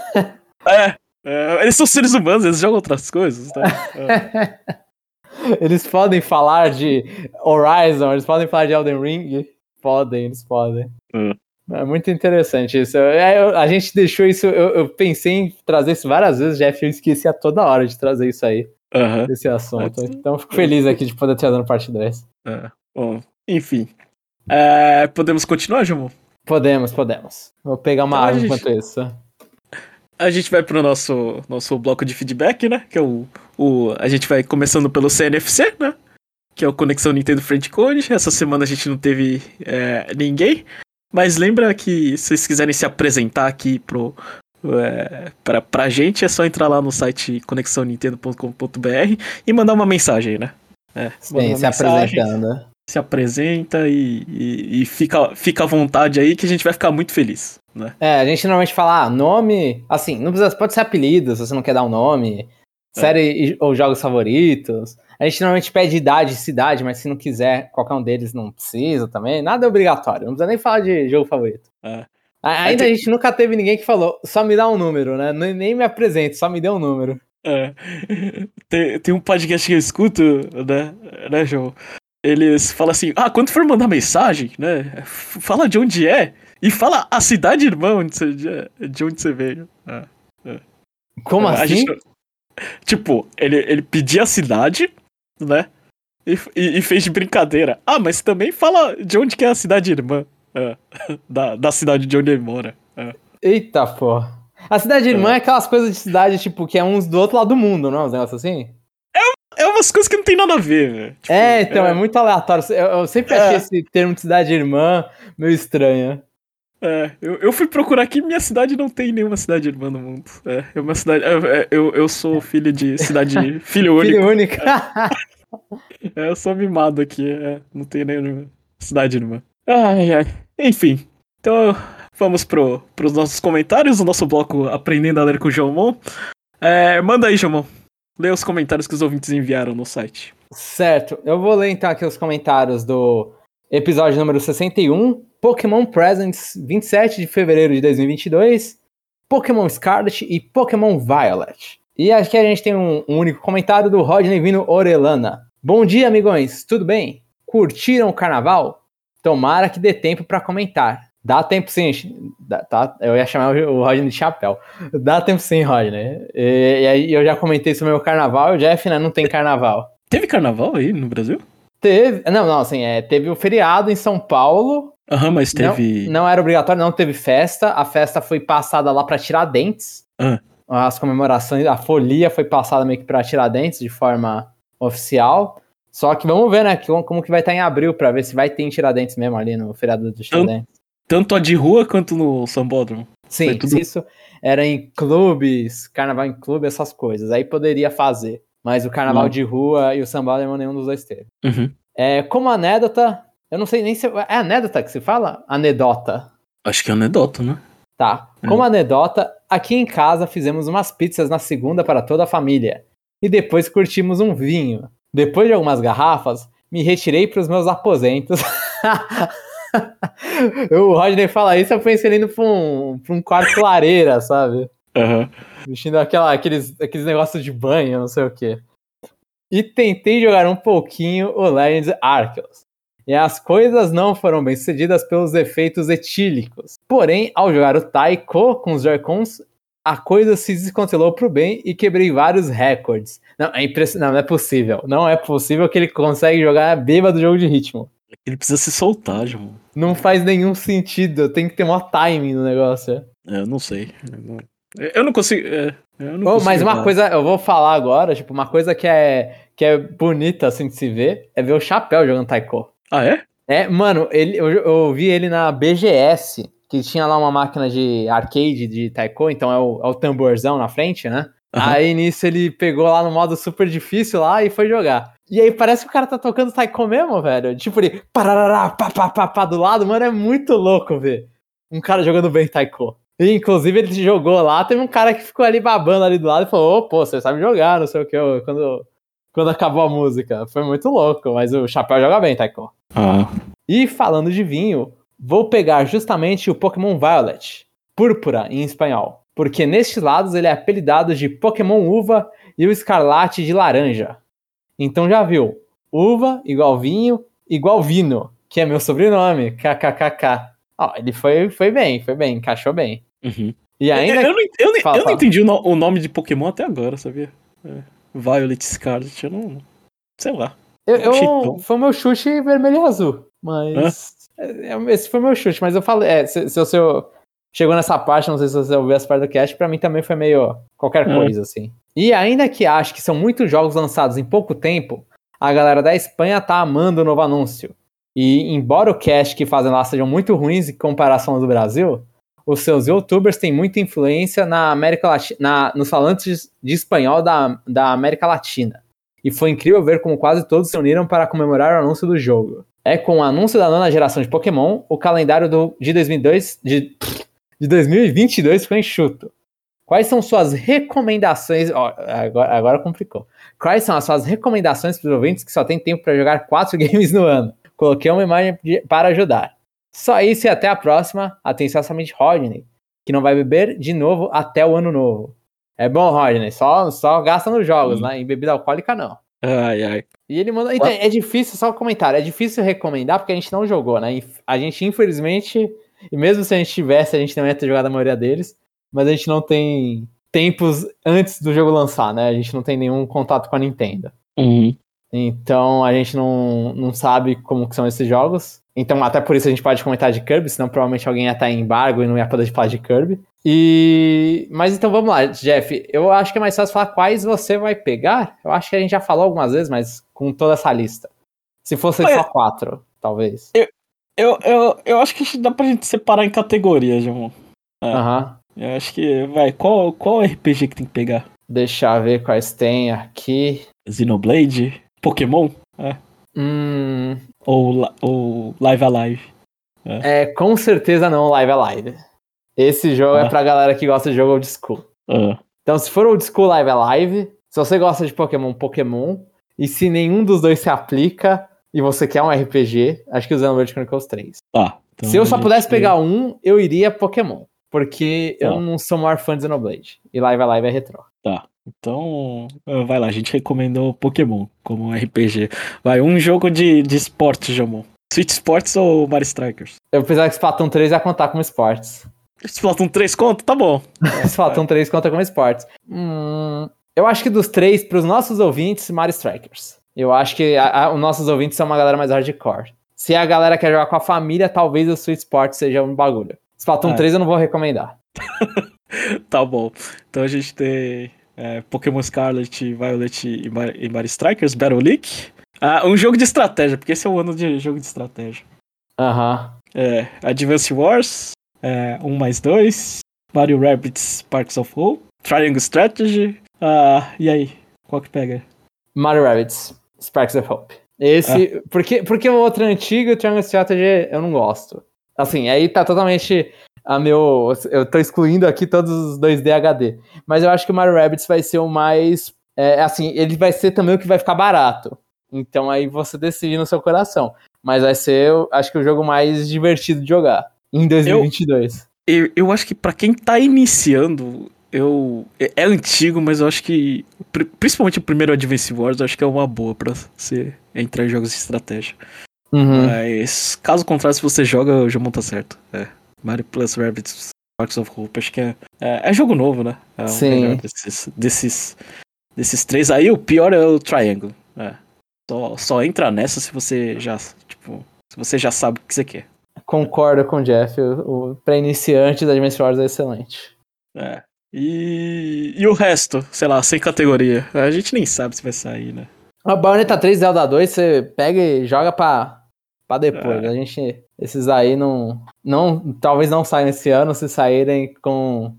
É, é, eles são seres humanos, eles jogam outras coisas, tá? É. Eles podem falar de Horizon, eles podem falar de Elden Ring. Podem, eles podem. Hum. É muito interessante isso. É, eu- a gente deixou isso. Eu, eu pensei em trazer isso várias vezes, Jeff. Eu esqueci a toda hora de trazer isso aí, Aham. esse assunto. Então eu fico feliz aqui de poder trazer no parte 2. é. Bom, enfim. É, podemos continuar, Jamon? Podemos, podemos. Vou pegar uma Então a água gente- enquanto isso. A gente vai pro nosso, nosso bloco de feedback, né? Que é o, o. A gente vai começando pelo CNFC, né? Que é o Conexão Nintendo Friend Code. Essa semana a gente não teve é, ninguém. Mas lembra que se vocês quiserem se apresentar aqui pro, é, pra, pra gente, é só entrar lá no site conexãonintendo.com.br e mandar uma mensagem, né? É, Sim, se mensagem, apresentando. Se apresenta e, e, e fica, fica à vontade aí que a gente vai ficar muito feliz, né? É, a gente normalmente fala ah, nome. Assim, não precisa, pode ser apelido se você não quer dar um nome. É. Série ou jogos favoritos. A gente normalmente pede idade e cidade, mas se não quiser, qualquer um deles não precisa também. Nada é obrigatório. Não precisa nem falar de jogo favorito. É. A- Ainda a gente nunca teve ninguém que falou, só me dá um número, né? Nem me apresente, só me dê um número. É. Tem, tem um podcast que eu escuto, né, né, João? Eles falam assim: ah, quando for mandar mensagem, né? Fala de onde é e fala a cidade irmã onde você, de- de onde você veio. É. Como A assim? gente- tipo, ele, ele pedia a cidade, né? E, e- e fez de brincadeira. Ah, mas também fala de onde que é a cidade irmã. É. Da, da cidade de onde ele mora. É. Eita, pô. A cidade irmã é aquelas coisas de cidade, tipo, que é uns do outro lado do mundo, não? é Uns negócios assim? É umas coisas que não tem nada a ver, velho. Tipo, É, então, é, muito aleatório. Eu, eu sempre achei É. esse termo de cidade irmã meio estranho. É, eu, eu fui procurar aqui, minha cidade não tem nenhuma cidade irmã no mundo. É, é uma cidade. é, é, eu, eu sou filho de cidade. filho único. Filho único. É, eu sou mimado aqui. é, não tem nenhuma cidade irmã. Ai, ai. Enfim. Então, vamos pro, pros nossos comentários, o nosso bloco Aprendendo a Ler com o Jomon. É, manda aí, Jomon. Lê os comentários que os ouvintes enviaram no site. certo, eu vou ler então aqui os comentários do episódio número 61, Pokémon Presents, 27 de fevereiro de 2022, Pokémon Scarlet e Pokémon Violet. E aqui a gente tem um, um único comentário do Rodney Vino Orelana. Bom dia, amigões, tudo bem? Curtiram o carnaval? Tomara que dê tempo pra comentar. Dá tempo sim, dá- tá? Eu ia chamar o Rodney de chapéu. Dá tempo sim, Rodney. E, e aí eu já comentei sobre o meu carnaval, o Jeff, né, não tem carnaval. Teve carnaval aí no Brasil? Teve, não, não, assim, é, teve o feriado em São Paulo, Aham, mas não, teve. não era obrigatório, não teve festa, a festa foi passada lá pra Tiradentes, Ah. as comemorações, a folia foi passada meio que pra Tiradentes de forma oficial, só que vamos ver, né, como que vai estar em abril pra ver se vai ter em Tiradentes mesmo ali no feriado de Tiradentes. Tanto a de rua quanto no Sambódromo. Sim, tudo- isso era em clubes, carnaval em clube, essas coisas. Aí poderia fazer. Mas o carnaval Não. de rua e o sambódromo nenhum dos dois teve. Uhum. É, como anedota, eu não sei nem se. É anedota que se fala? Anedota. Acho que é anedota, né? Tá. Como anedota, aqui em casa fizemos umas pizzas na segunda para toda a família. E depois curtimos um vinho. Depois de algumas garrafas, me retirei para os meus aposentos. o Rodney fala isso, eu pensei indo pra um, pra um quarto lareira, sabe? Aham. Vestindo aquela, aqueles, aqueles negócios de banho, não sei o quê. E tentei jogar um pouquinho o Legends Arceus. E as coisas não foram bem sucedidas pelos efeitos etílicos. Porém, ao jogar o Taiko com os Joy-Cons, a coisa se descontrolou pro bem e quebrei vários recordes. Não, é impressionante, não, é possível. Não é possível que ele consegue jogar bêbado jogo de ritmo. Ele precisa se soltar, João. Não faz nenhum sentido. Tem que ter maior timing no negócio. É, eu não sei. Eu não, eu não consigo. é, eu não Ô, consigo mas uma jogar. coisa, eu vou falar agora, tipo, uma coisa que é, que é bonita, assim, de se ver, é ver o Chapéu jogando Taiko. Ah, é? É, mano, ele, eu, eu vi ele na BGS, que tinha lá uma máquina de arcade de Taiko, então é o, é o tamborzão na frente, né? Aham. Aí nisso ele pegou lá no modo super difícil lá e foi jogar. E aí parece que o cara tá tocando Taiko mesmo, velho. Tipo, ele parará, pá, pá, pá, pá, do lado, mano, é muito louco ver um cara jogando bem Taiko. E, inclusive, ele jogou lá, teve um cara que ficou ali babando ali do lado e falou, ô, pô, você sabe jogar, não sei o que, quando, quando acabou a música. Foi muito louco, mas o Chapéu joga bem, Taiko. Ah. E falando de vinho, vou pegar justamente o Pokémon Violet, Púrpura em espanhol. porque nestes lados ele é apelidado de Pokémon Uva e o Escarlate de Laranja. Então já viu, Uva igual vinho igual Vino, que é meu sobrenome, kkkk. Ó, ele foi, foi bem, foi bem, encaixou bem. Uhum. E ainda. Eu, eu, não, eu, Fala, eu não entendi o, no- o nome de Pokémon até agora, sabia? É. Violet Scarlet, eu não. Sei lá. Eu, eu- Chitão. foi o meu chute vermelho e azul. Mas. é, é, Esse foi o meu chute, mas eu falei. É, se, se você chegou nessa parte, não sei se você ouviu essa parte do cast, pra mim também foi meio qualquer É. coisa, assim. E ainda que acho que são muitos jogos lançados em pouco tempo, a galera da Espanha tá amando o novo anúncio. E embora o cast que fazem lá sejam muito ruins em comparação ao do Brasil, os seus youtubers têm muita influência na América Latina, nos falantes de espanhol da, da América Latina e foi incrível ver como quase todos se uniram para comemorar o anúncio do jogo. É com o anúncio da nona geração de Pokémon, o calendário do, de 2002 de, de 2022 ficou enxuto. Quais são suas recomendações? Ó, agora, agora complicou. Quais são as suas recomendações para os ouvintes que só tem tempo para jogar quatro games no ano? Coloquei uma imagem para ajudar. Só isso e até a próxima. Atenciosamente, Rodney, que não vai beber de novo até o ano novo. É bom, Rodney, só, só gasta nos jogos, Hum. né? Em bebida alcoólica, não. Ai, ai. E ele mandou. Então, é difícil, só um comentário, é difícil recomendar porque a gente não jogou, né? A gente, infelizmente, e mesmo se a gente tivesse, a gente não ia ter jogado a maioria deles, mas a gente não tem tempos antes do jogo lançar, né? A gente não tem nenhum contato com a Nintendo. Uhum. Então a gente não, não sabe como que são esses jogos. Então, até por isso a gente pode comentar de Kirby, senão provavelmente alguém ia estar em embargo e não ia poder falar de Kirby. E. Mas então vamos lá, Jeff. Eu acho que é mais fácil falar quais você vai pegar. Eu acho que a gente já falou algumas vezes, mas com toda essa lista. Se fosse Olha- só quatro, talvez. Eu, eu, eu acho que dá pra gente separar em categorias, João. É. Aham. Eu acho que, vai, qual, qual RPG que tem que pegar? Deixa eu ver quais tem aqui. Xenoblade? Pokémon? Hum. Ou, ou Live Alive? É com certeza não Live Alive. Esse jogo é Ah. pra galera que gosta de jogo old school. Ah, Então, se for old school live é live, se você gosta de Pokémon, Pokémon, e se nenhum dos dois se aplica e você quer um RPG, acho que o Xenoblade Chronicles 3. tá. Então se eu só a pudesse pegar um, eu iria Pokémon, porque eu Tá. não sou o maior fã de Xenoblade, e live é live é retrô. Tá. Então, ah, vai lá, a gente recomendou Pokémon como RPG. Vai, um jogo de, de esporte, Jamon. Switch Sports ou Mario Strikers? Eu pensava que Splatoon 3 ia contar como esportes. Splatoon 3 conto? Tá bom. Splatoon 3 conta como esportes. Hum, eu acho que dos três, pros nossos ouvintes, Mario Strikers. Eu acho que a- a- os nossos ouvintes são uma galera mais hardcore. Se a galera quer jogar com a família, talvez o Switch Sports seja um bagulho. Splatoon É. 3 eu não vou recomendar. Tá bom. Então a gente tem é, Pokémon Scarlet, Violet e Mar- e Mario Strikers, Battle League. Ah, um jogo de estratégia, porque esse é o ano de jogo de estratégia. Aham. É, Advance Wars, é, 1 mais 2, Mario Rabbids Sparks of Hope, Triangle Strategy. Ah, e aí? Qual que pega? Mario Rabbids, Sparks of Hope. Esse. Porque, porque o outro antigo, o Triangle Strategy, eu não gosto. Assim, aí tá totalmente. A meu, eu tô excluindo aqui todos os 2D HD. Mas eu acho que o Mario Rabbids vai ser o mais. É, assim, ele vai ser também o que vai ficar barato. Então aí você decide no seu coração. Mas vai ser, eu acho que o jogo mais divertido de jogar. Em 2022. Eu, eu acho que pra quem tá iniciando, eu é, é antigo, mas eu acho que pri- principalmente o primeiro Advance Wars, eu acho que é uma boa pra você entrar em jogos de estratégia. Uhum. Mas caso contrário, se você joga, o Jamon tá certo. É. Mario Plus Rabbids Sparks of Hope, acho que é, é, é jogo novo, né? É o Sim. desses, desses, desses três aí, o pior é o Triangle. É. Só, só entra nessa se você já, tipo, se você já sabe o que você quer. Concordo com o Jeff. O, o, pra iniciantes, Advance Wars é excelente. É. E, e o resto, sei lá, sem categoria. A gente nem sabe se vai sair, né? A Bayonetta 3 Zelda 2, você pega e joga pra, pra depois. É. A gente. Esses aí não, não. Talvez não saiam esse ano, se saírem com.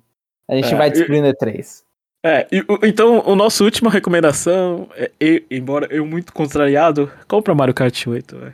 A gente É, vai descobrir E3. É, e então, o nosso última recomendação, é, embora eu muito contrariado, compra Mario Kart 8, velho.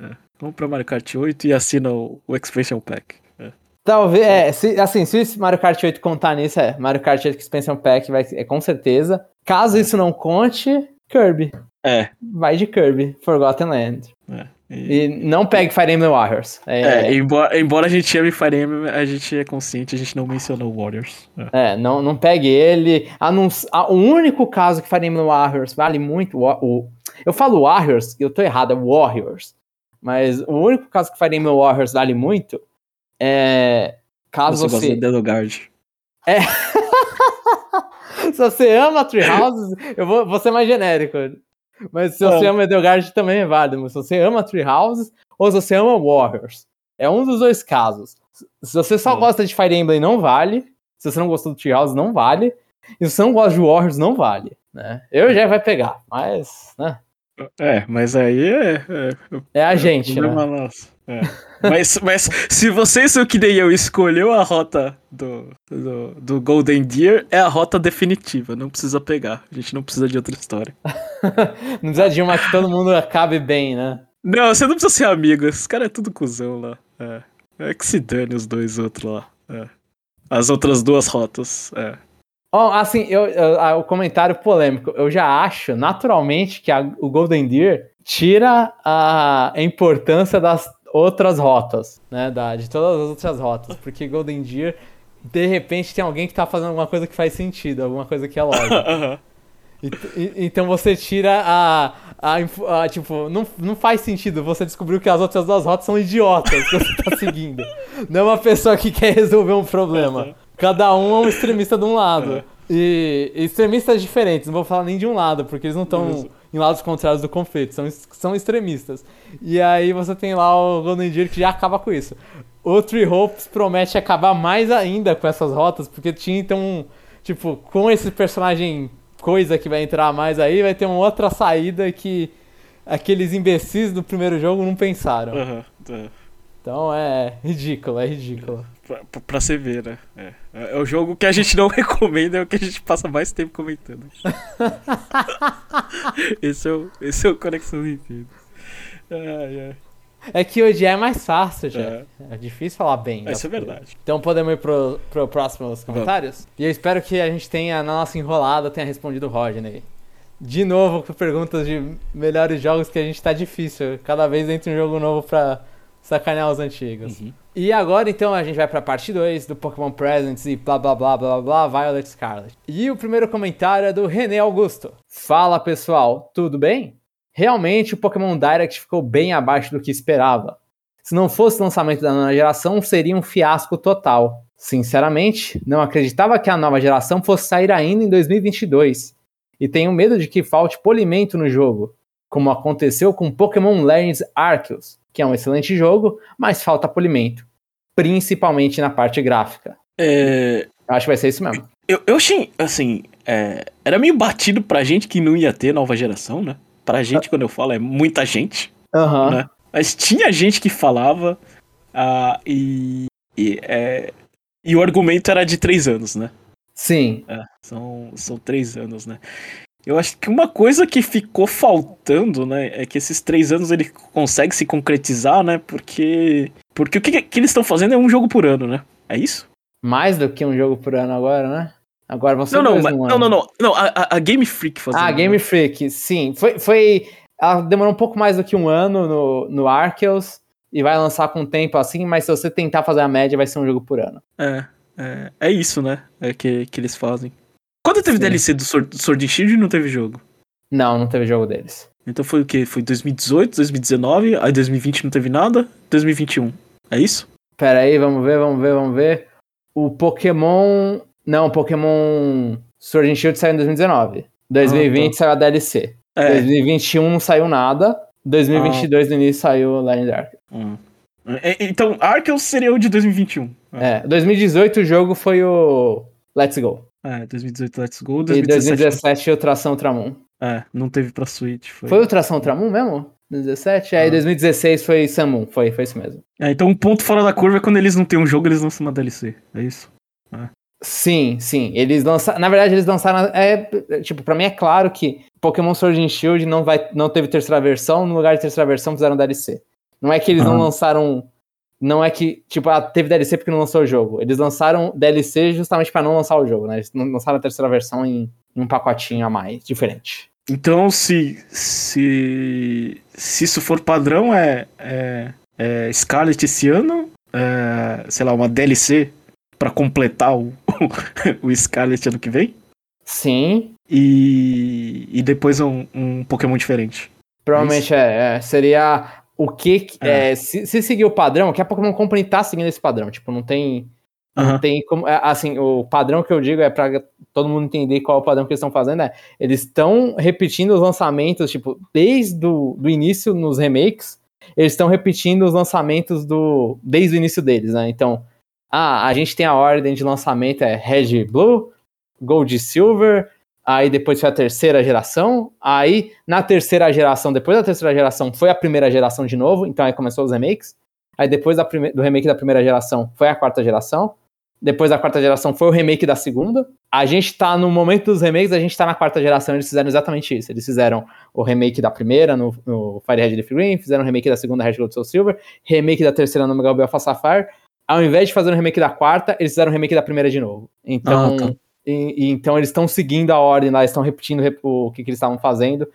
É, compra Mario Kart 8 e assina o, o Expansion Pack. É. Talvez, é, se, assim, se esse Mario Kart 8 contar nisso, é Mario Kart 8 Expansion Pack vai, é com certeza. Caso isso não conte, Kirby. É, Vai de Kirby, Forgotten Land. E, e não pegue Fire Emblem Warriors. É, é embora, embora, a gente ame Fire Emblem, a gente é consciente, a gente não mencionou Warriors. É, é não, não pegue ele. Anunci... O único caso que Fire Emblem Warriors vale muito. O, eu falo Warriors, eu tô errado, é Warriors. Mas o único caso que Fire Emblem Warriors vale muito é. Caso você. você... Gosta Guard. É. se você ama Tree Houses, eu vou, vou ser mais genérico. Mas se você é. ama Edelgard também é válido. Mas se você ama Tree Houses ou se você ama Warriors. É um dos dois casos. Se você só é. gosta de Fire Emblem, não vale. Se você não gostou do Tree Houses, não vale. E se você não gosta de Warriors, não vale. Né? Eu já vai pegar, mas. Né? É, mas aí é. É, é a gente, né? Nossa. É. mas, mas se vocês são que nem eu escolheu a rota do, do, do, Golden Deer, é a rota definitiva. Não precisa pegar. A gente não precisa de outra história. não precisa de uma que todo mundo acabe bem, né? Não, você não precisa ser amigo. Esse cara é tudo cuzão lá. É, é que se dane os dois outros lá. É. As outras duas rotas. É. Oh, assim, eu, eu, o comentário polêmico. Eu já acho, naturalmente, que a, o Golden Deer tira a importância das outras rotas, né? Da, de todas as outras rotas. Porque Golden Deer, de repente, tem alguém que tá fazendo alguma coisa que faz sentido, alguma coisa que é lógica. então você tira a, a, a, Tipo, não, não faz sentido você descobriu que as outras duas rotas são idiotas que você tá seguindo. Não é uma pessoa que quer resolver um problema. Cada um é um extremista de um lado. E extremistas diferentes, não vou falar nem de um lado, porque eles não estão em lados contrários do conflito, são, são extremistas. E aí você tem lá o Golden Deer que já acaba com isso. O Three Hopes promete acabar mais ainda com essas rotas, porque tinha então, tipo, com esse personagem coisa que vai entrar mais aí, vai ter uma outra saída que aqueles imbecis do primeiro jogo não pensaram. Uhum, uhum. Então é ridículo, é ridículo. Pra, pra você ver, né? É. é o jogo que a gente não recomenda, é o que a gente passa mais tempo comentando. esse, é o, esse é o Conexão Infinita. É que hoje é mais fácil, já. É. é difícil falar bem. Isso é verdade. Então podemos ir pro, pro próximos comentários? Vamos. E eu espero que a gente tenha, na nossa enrolada, tenha respondido o Rodney. De novo, com perguntas de melhores jogos que a gente tá difícil. Cada vez entra um jogo novo pra sacanear os antigos. Uhum. E agora então a gente vai pra parte 2 do Pokémon Presents e blá blá blá blá blá Violet Scarlet. E o primeiro comentário é do René Augusto. Fala pessoal, tudo bem? Realmente o Pokémon Direct ficou bem abaixo do que esperava. Se não fosse o lançamento da nova geração, seria um fiasco total. Sinceramente, não acreditava que a nova geração fosse sair ainda em 2022. E tenho medo de que falte polimento no jogo, como aconteceu com Pokémon Legends Arceus, que é um excelente jogo, mas falta polimento, principalmente na parte gráfica. É... Acho que vai ser isso mesmo. Eu, eu achei, assim, é... era meio batido pra gente que não ia ter nova geração, né? Pra gente, quando eu falo, é muita gente. Uhum. Né? Mas tinha gente que falava uh, e, e, é... e o argumento era de três anos, né? Sim. É, são, são três anos, né? Eu acho que uma coisa que ficou faltando, né, é que esses três anos ele consegue se concretizar, né? Porque. Porque o que, que eles estão fazendo é um jogo por ano, né? É isso? Mais do que um jogo por ano agora, né? Agora você não, não, mas, não, não, não, não, a, a Game Freak fazendo. Ah, a Game Freak, sim. Foi, foi. Ela demorou um pouco mais do que um ano no, no Arceus e vai lançar com tempo assim, mas se você tentar fazer a média, vai ser um jogo por ano. É, é, é isso, né? É que, que eles fazem. Quando teve Sim. DLC do Sword, Sword and Shield não teve jogo? Não, não teve jogo deles. Então foi o quê? Foi 2018, 2019, aí 2020 não teve nada, 2021. É isso? Pera aí, vamos ver, vamos ver, vamos ver. O Pokémon. Não, o Pokémon Sword and Shield saiu em 2019. 2020 ah, tá. saiu a DLC. É. 2021 não saiu nada. 2022 ah. no início saiu Legend Dark. Hum. Então, Arceus seria o de 2021. É, 2018 o jogo foi o Let's Go. É, 2018 Let's Go. 2017, e 2017 Ultração Ultramon. É, não teve pra Switch. Foi, foi Ultração Ultramon mesmo? 2017? Ah. Aí 2016 foi Samun, foi, foi isso mesmo. É, então um ponto fora da curva é quando eles não têm um jogo, eles lançam uma DLC. É isso? É. Sim, sim. Eles lançaram. Na verdade, eles lançaram. É, tipo, pra mim é claro que Pokémon Sword and Shield não, vai, não teve terceira versão, no lugar de terceira versão fizeram DLC. Não é que eles não lançaram não é que, tipo, ah, teve DLC porque não lançou o jogo. Eles lançaram DLC justamente para não lançar o jogo, né? Eles lançaram a terceira versão em, em, um pacotinho a mais, diferente. Então, se, se, se isso for padrão, é, é, é Scarlet esse ano, é, sei lá, uma DLC para completar o, o Scarlet ano que vem? Sim. E, e depois um, um Pokémon diferente. Provavelmente é, é, seria o que. É. É, se, se seguir o padrão, que a Pokémon Company tá seguindo esse padrão. Tipo, não tem. Não tem como. É, assim, o padrão que eu digo é para todo mundo entender qual é o padrão que eles estão fazendo. É, eles estão repetindo os lançamentos, tipo, desde o do início nos remakes, eles estão repetindo os lançamentos do desde o início deles, né? Então, ah, a gente tem a ordem de lançamento é Red Blue, Gold Silver, aí depois foi a terceira geração, aí na terceira geração, depois da terceira geração, foi a primeira geração de novo, então aí começou os remakes. Aí depois do remake da primeira geração foi a quarta geração. Depois da quarta geração foi o remake da segunda. A gente tá no momento dos remakes, a gente tá na quarta geração, eles fizeram exatamente isso. Eles fizeram o remake da primeira no, no Red Leaf Green, fizeram o remake da segunda Red Gold Soul Silver, remake da terceira no Mega Alpha Sapphire. Ao invés de fazer o remake da quarta, eles fizeram o remake da primeira de novo. Então, ah, tá. E, e, então eles estão seguindo a ordem lá, estão repetindo o que, que eles estavam fazendo.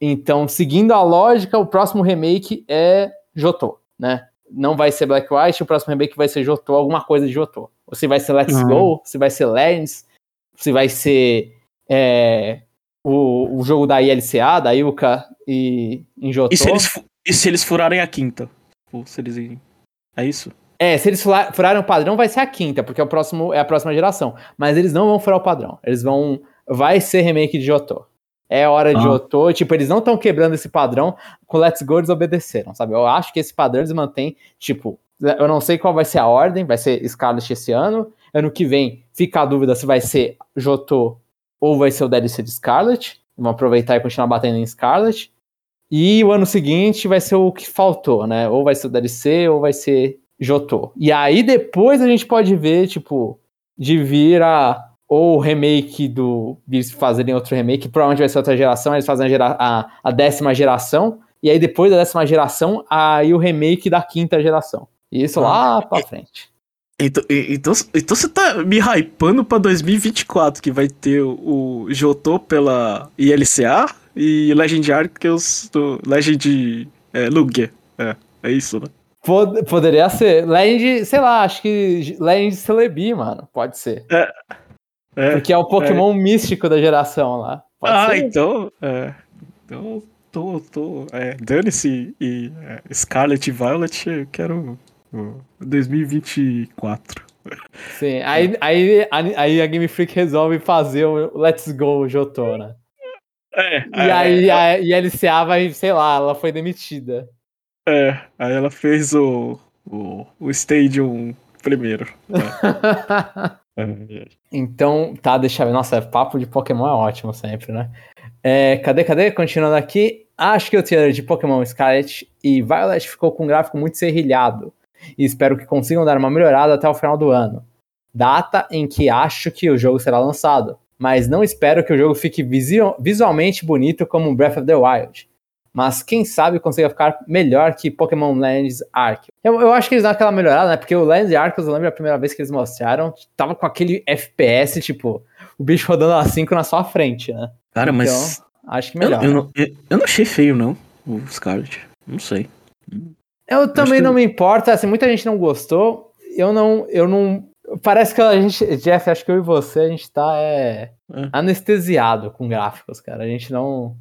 Então, seguindo a lógica, o próximo remake é Jotô, né? Não vai ser Black White, o próximo remake vai ser Jotô, alguma coisa de Jotô se vai ser Let's uhum. Go, se vai ser Legends, se vai ser é, o, o jogo da ILCA, da Ilka e em Jotô. E se eles, e se eles furarem a quinta? Ou se eles É isso? É, se eles furarem o padrão, vai ser a quinta, porque é, o próximo, é a próxima geração. Mas eles não vão furar o padrão. Eles vão. Vai ser remake de Jotô. É hora de ah. Jotô. Tipo, eles não estão quebrando esse padrão. Com Let's Go eles obedeceram, sabe? Eu acho que esse padrão eles mantêm, tipo, eu não sei qual vai ser a ordem, vai ser Scarlet esse ano. Ano que vem fica a dúvida se vai ser Jotô ou vai ser o DLC de Scarlet. Vamos aproveitar e continuar batendo em Scarlet. E o ano seguinte vai ser o que faltou, né? Ou vai ser o DLC ou vai ser Jotô. E aí depois a gente pode ver, tipo, de vir a ou o remake do. de fazerem outro remake, provavelmente vai ser outra geração, eles fazem a, gera, a, a décima geração, e aí depois da décima geração, aí o remake da quinta geração. Isso lá pra frente. Então, então, então você tá me hypando pra 2024, que vai ter o Jotô pela ILCA e Legend Arceus do Legend é, Lugia. É, é isso, né? Pod poderia ser. Legend, sei lá, acho que Legend Celebi, mano. Pode ser. É. é Porque é o Pokémon é. místico da geração lá. Pode ah, ser. então. É. Então, tô. tô é, Dane-se e é, Scarlet e Violet, eu quero 2024. Sim, aí, aí, aí a Game Freak resolve fazer o Let's Go Jotô, né? É, e é, aí a, a LCA vai, sei lá, ela foi demitida. É, aí ela fez o, o, o Stadium primeiro. É. então, tá, deixa eu ver. Nossa, papo de Pokémon é ótimo sempre, né? É, cadê, cadê? Continuando aqui. Acho que o trailer de Pokémon Scarlet e Violet ficou com um gráfico muito serrilhado e espero que consigam dar uma melhorada até o final do ano. Data em que acho que o jogo será lançado, mas não espero que o jogo fique visualmente bonito como Breath of the Wild. Mas quem sabe consiga ficar melhor que Pokémon Legends Arceus. Eu, eu, acho que eles dão aquela melhorada, né? Porque o Legends Arceus, eu lembro a primeira vez que eles mostraram, tava com aquele FPS, tipo, o bicho rodando a 5 na sua frente, né? Cara, então, mas. Acho que melhor. Eu, eu, não, eu, não achei feio, não, o Scarlet. Não sei. Eu também não me importo, assim, muita gente não gostou. Eu não, eu não. Parece que a gente, Jeff, acho que eu e você, a gente tá é, é. anestesiado com gráficos, cara. A gente não.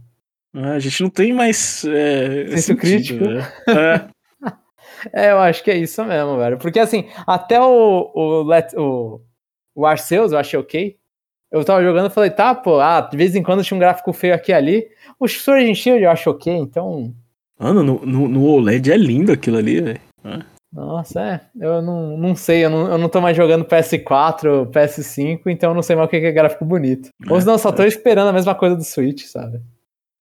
É, a gente não tem mais. É, Senso sentido, crítico. Né? É. é, eu acho que é isso mesmo, velho. Porque assim, até o, o, Let, o, o Arceus eu achei ok. Eu tava jogando e falei, tá, pô, ah, de vez em quando tinha um gráfico feio aqui e ali. O and Shield eu acho ok, então Mano, no, no, no OLED é lindo aquilo ali, velho. Nossa, é. Eu não, não sei, eu não, eu não tô mais jogando PS4, PS5, então eu não sei mais o que é gráfico bonito. É, Ou não, só tô é. esperando a mesma coisa do Switch, sabe?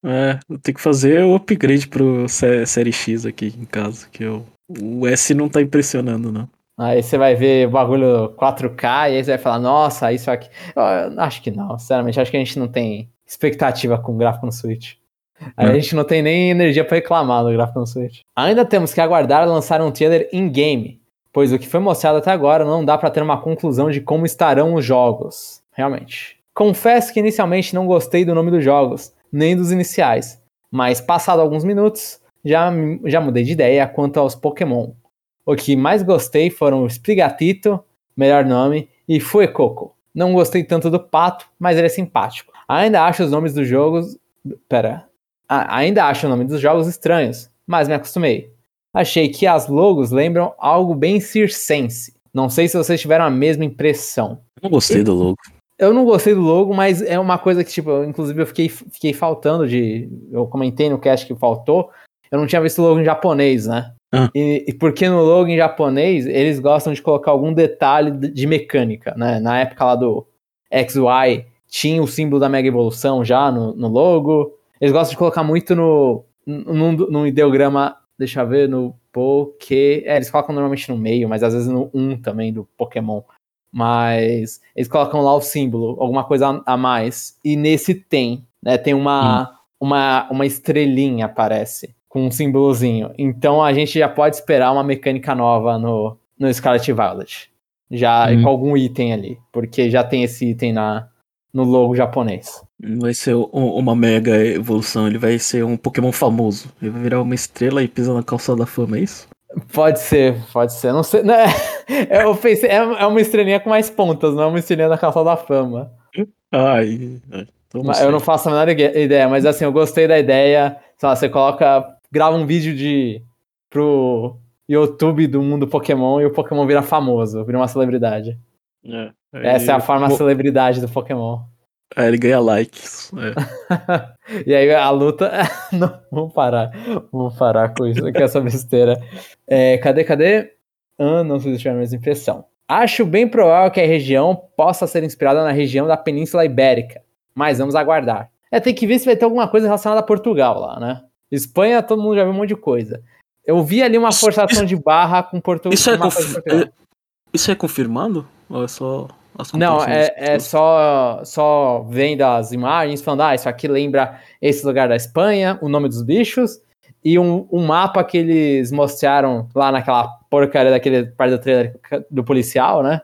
É, eu tenho que fazer o upgrade pro Série X aqui em casa, que eu, o S não tá impressionando, não. Aí você vai ver o bagulho 4K e aí você vai falar, nossa, isso aqui. Eu acho que não, sinceramente, acho que a gente não tem expectativa com gráfico no Switch. A é. gente não tem nem energia para reclamar no gráfico no Switch. Ainda temos que aguardar lançar um trailer in-game, pois o que foi mostrado até agora não dá para ter uma conclusão de como estarão os jogos. Realmente. Confesso que inicialmente não gostei do nome dos jogos, nem dos iniciais. Mas passado alguns minutos, já, já mudei de ideia quanto aos Pokémon. O que mais gostei foram o Sprigatito, melhor nome, e Fuecoco. Não gostei tanto do Pato, mas ele é simpático. Ainda acho os nomes dos jogos. Pera. Ainda acho o nome dos jogos estranhos, mas me acostumei. Achei que as logos lembram algo bem circense. Não sei se vocês tiveram a mesma impressão. Não gostei do logo. Eu não gostei do logo, mas é uma coisa que, tipo, eu, inclusive eu fiquei, fiquei faltando de. Eu comentei no cast que faltou. Eu não tinha visto o logo em japonês, né? Ah. E, e, porque no logo em japonês eles gostam de colocar algum detalhe de mecânica, né? Na época lá do XY tinha o símbolo da Mega Evolução já no, no logo. Eles gostam de colocar muito no, no, no ideograma, deixa eu ver, no Poké. É, eles colocam normalmente no meio, mas às vezes no 1 também do Pokémon. Mas eles colocam lá o símbolo, alguma coisa a mais. E nesse tem, né? Tem uma, hum. uma, uma estrelinha, aparece, com um símbolozinho. Então a gente já pode esperar uma mecânica nova no, no Scarlet Violet. Já hum. com algum item ali. Porque já tem esse item na, no logo japonês. Vai ser uma mega evolução, ele vai ser um Pokémon famoso. Ele vai virar uma estrela e pisa na calça da fama, é isso? Pode ser, pode ser. Não sei. Né? Eu pensei, é, é uma estrelinha com mais pontas, não é uma estrelinha da Calça da Fama. Ai, então não eu não faço a menor ideia, mas assim, eu gostei da ideia. Sei lá, você coloca, grava um vídeo de pro YouTube do mundo Pokémon e o Pokémon vira famoso, vira uma celebridade. É, Essa é a forma vou... celebridade do Pokémon. É, ele ganha likes. É. e aí a luta. não, vamos parar. Vamos parar com isso, com essa besteira. É, cadê, cadê? Ah, não sei se tiver a mesma impressão. Acho bem provável que a região possa ser inspirada na região da Península Ibérica, mas vamos aguardar. É, tem que ver se vai ter alguma coisa relacionada a Portugal lá, né? Espanha, todo mundo já viu um monte de coisa. Eu vi ali uma forçação de barra com Portugal. Isso, é, conf... é, isso é confirmado? Ou é só não, é, é só, só vendo as imagens, falando, ah, isso aqui lembra esse lugar da Espanha, o nome dos bichos, e um, um mapa que eles mostraram lá naquela porcaria daquele parte do trailer do policial, né?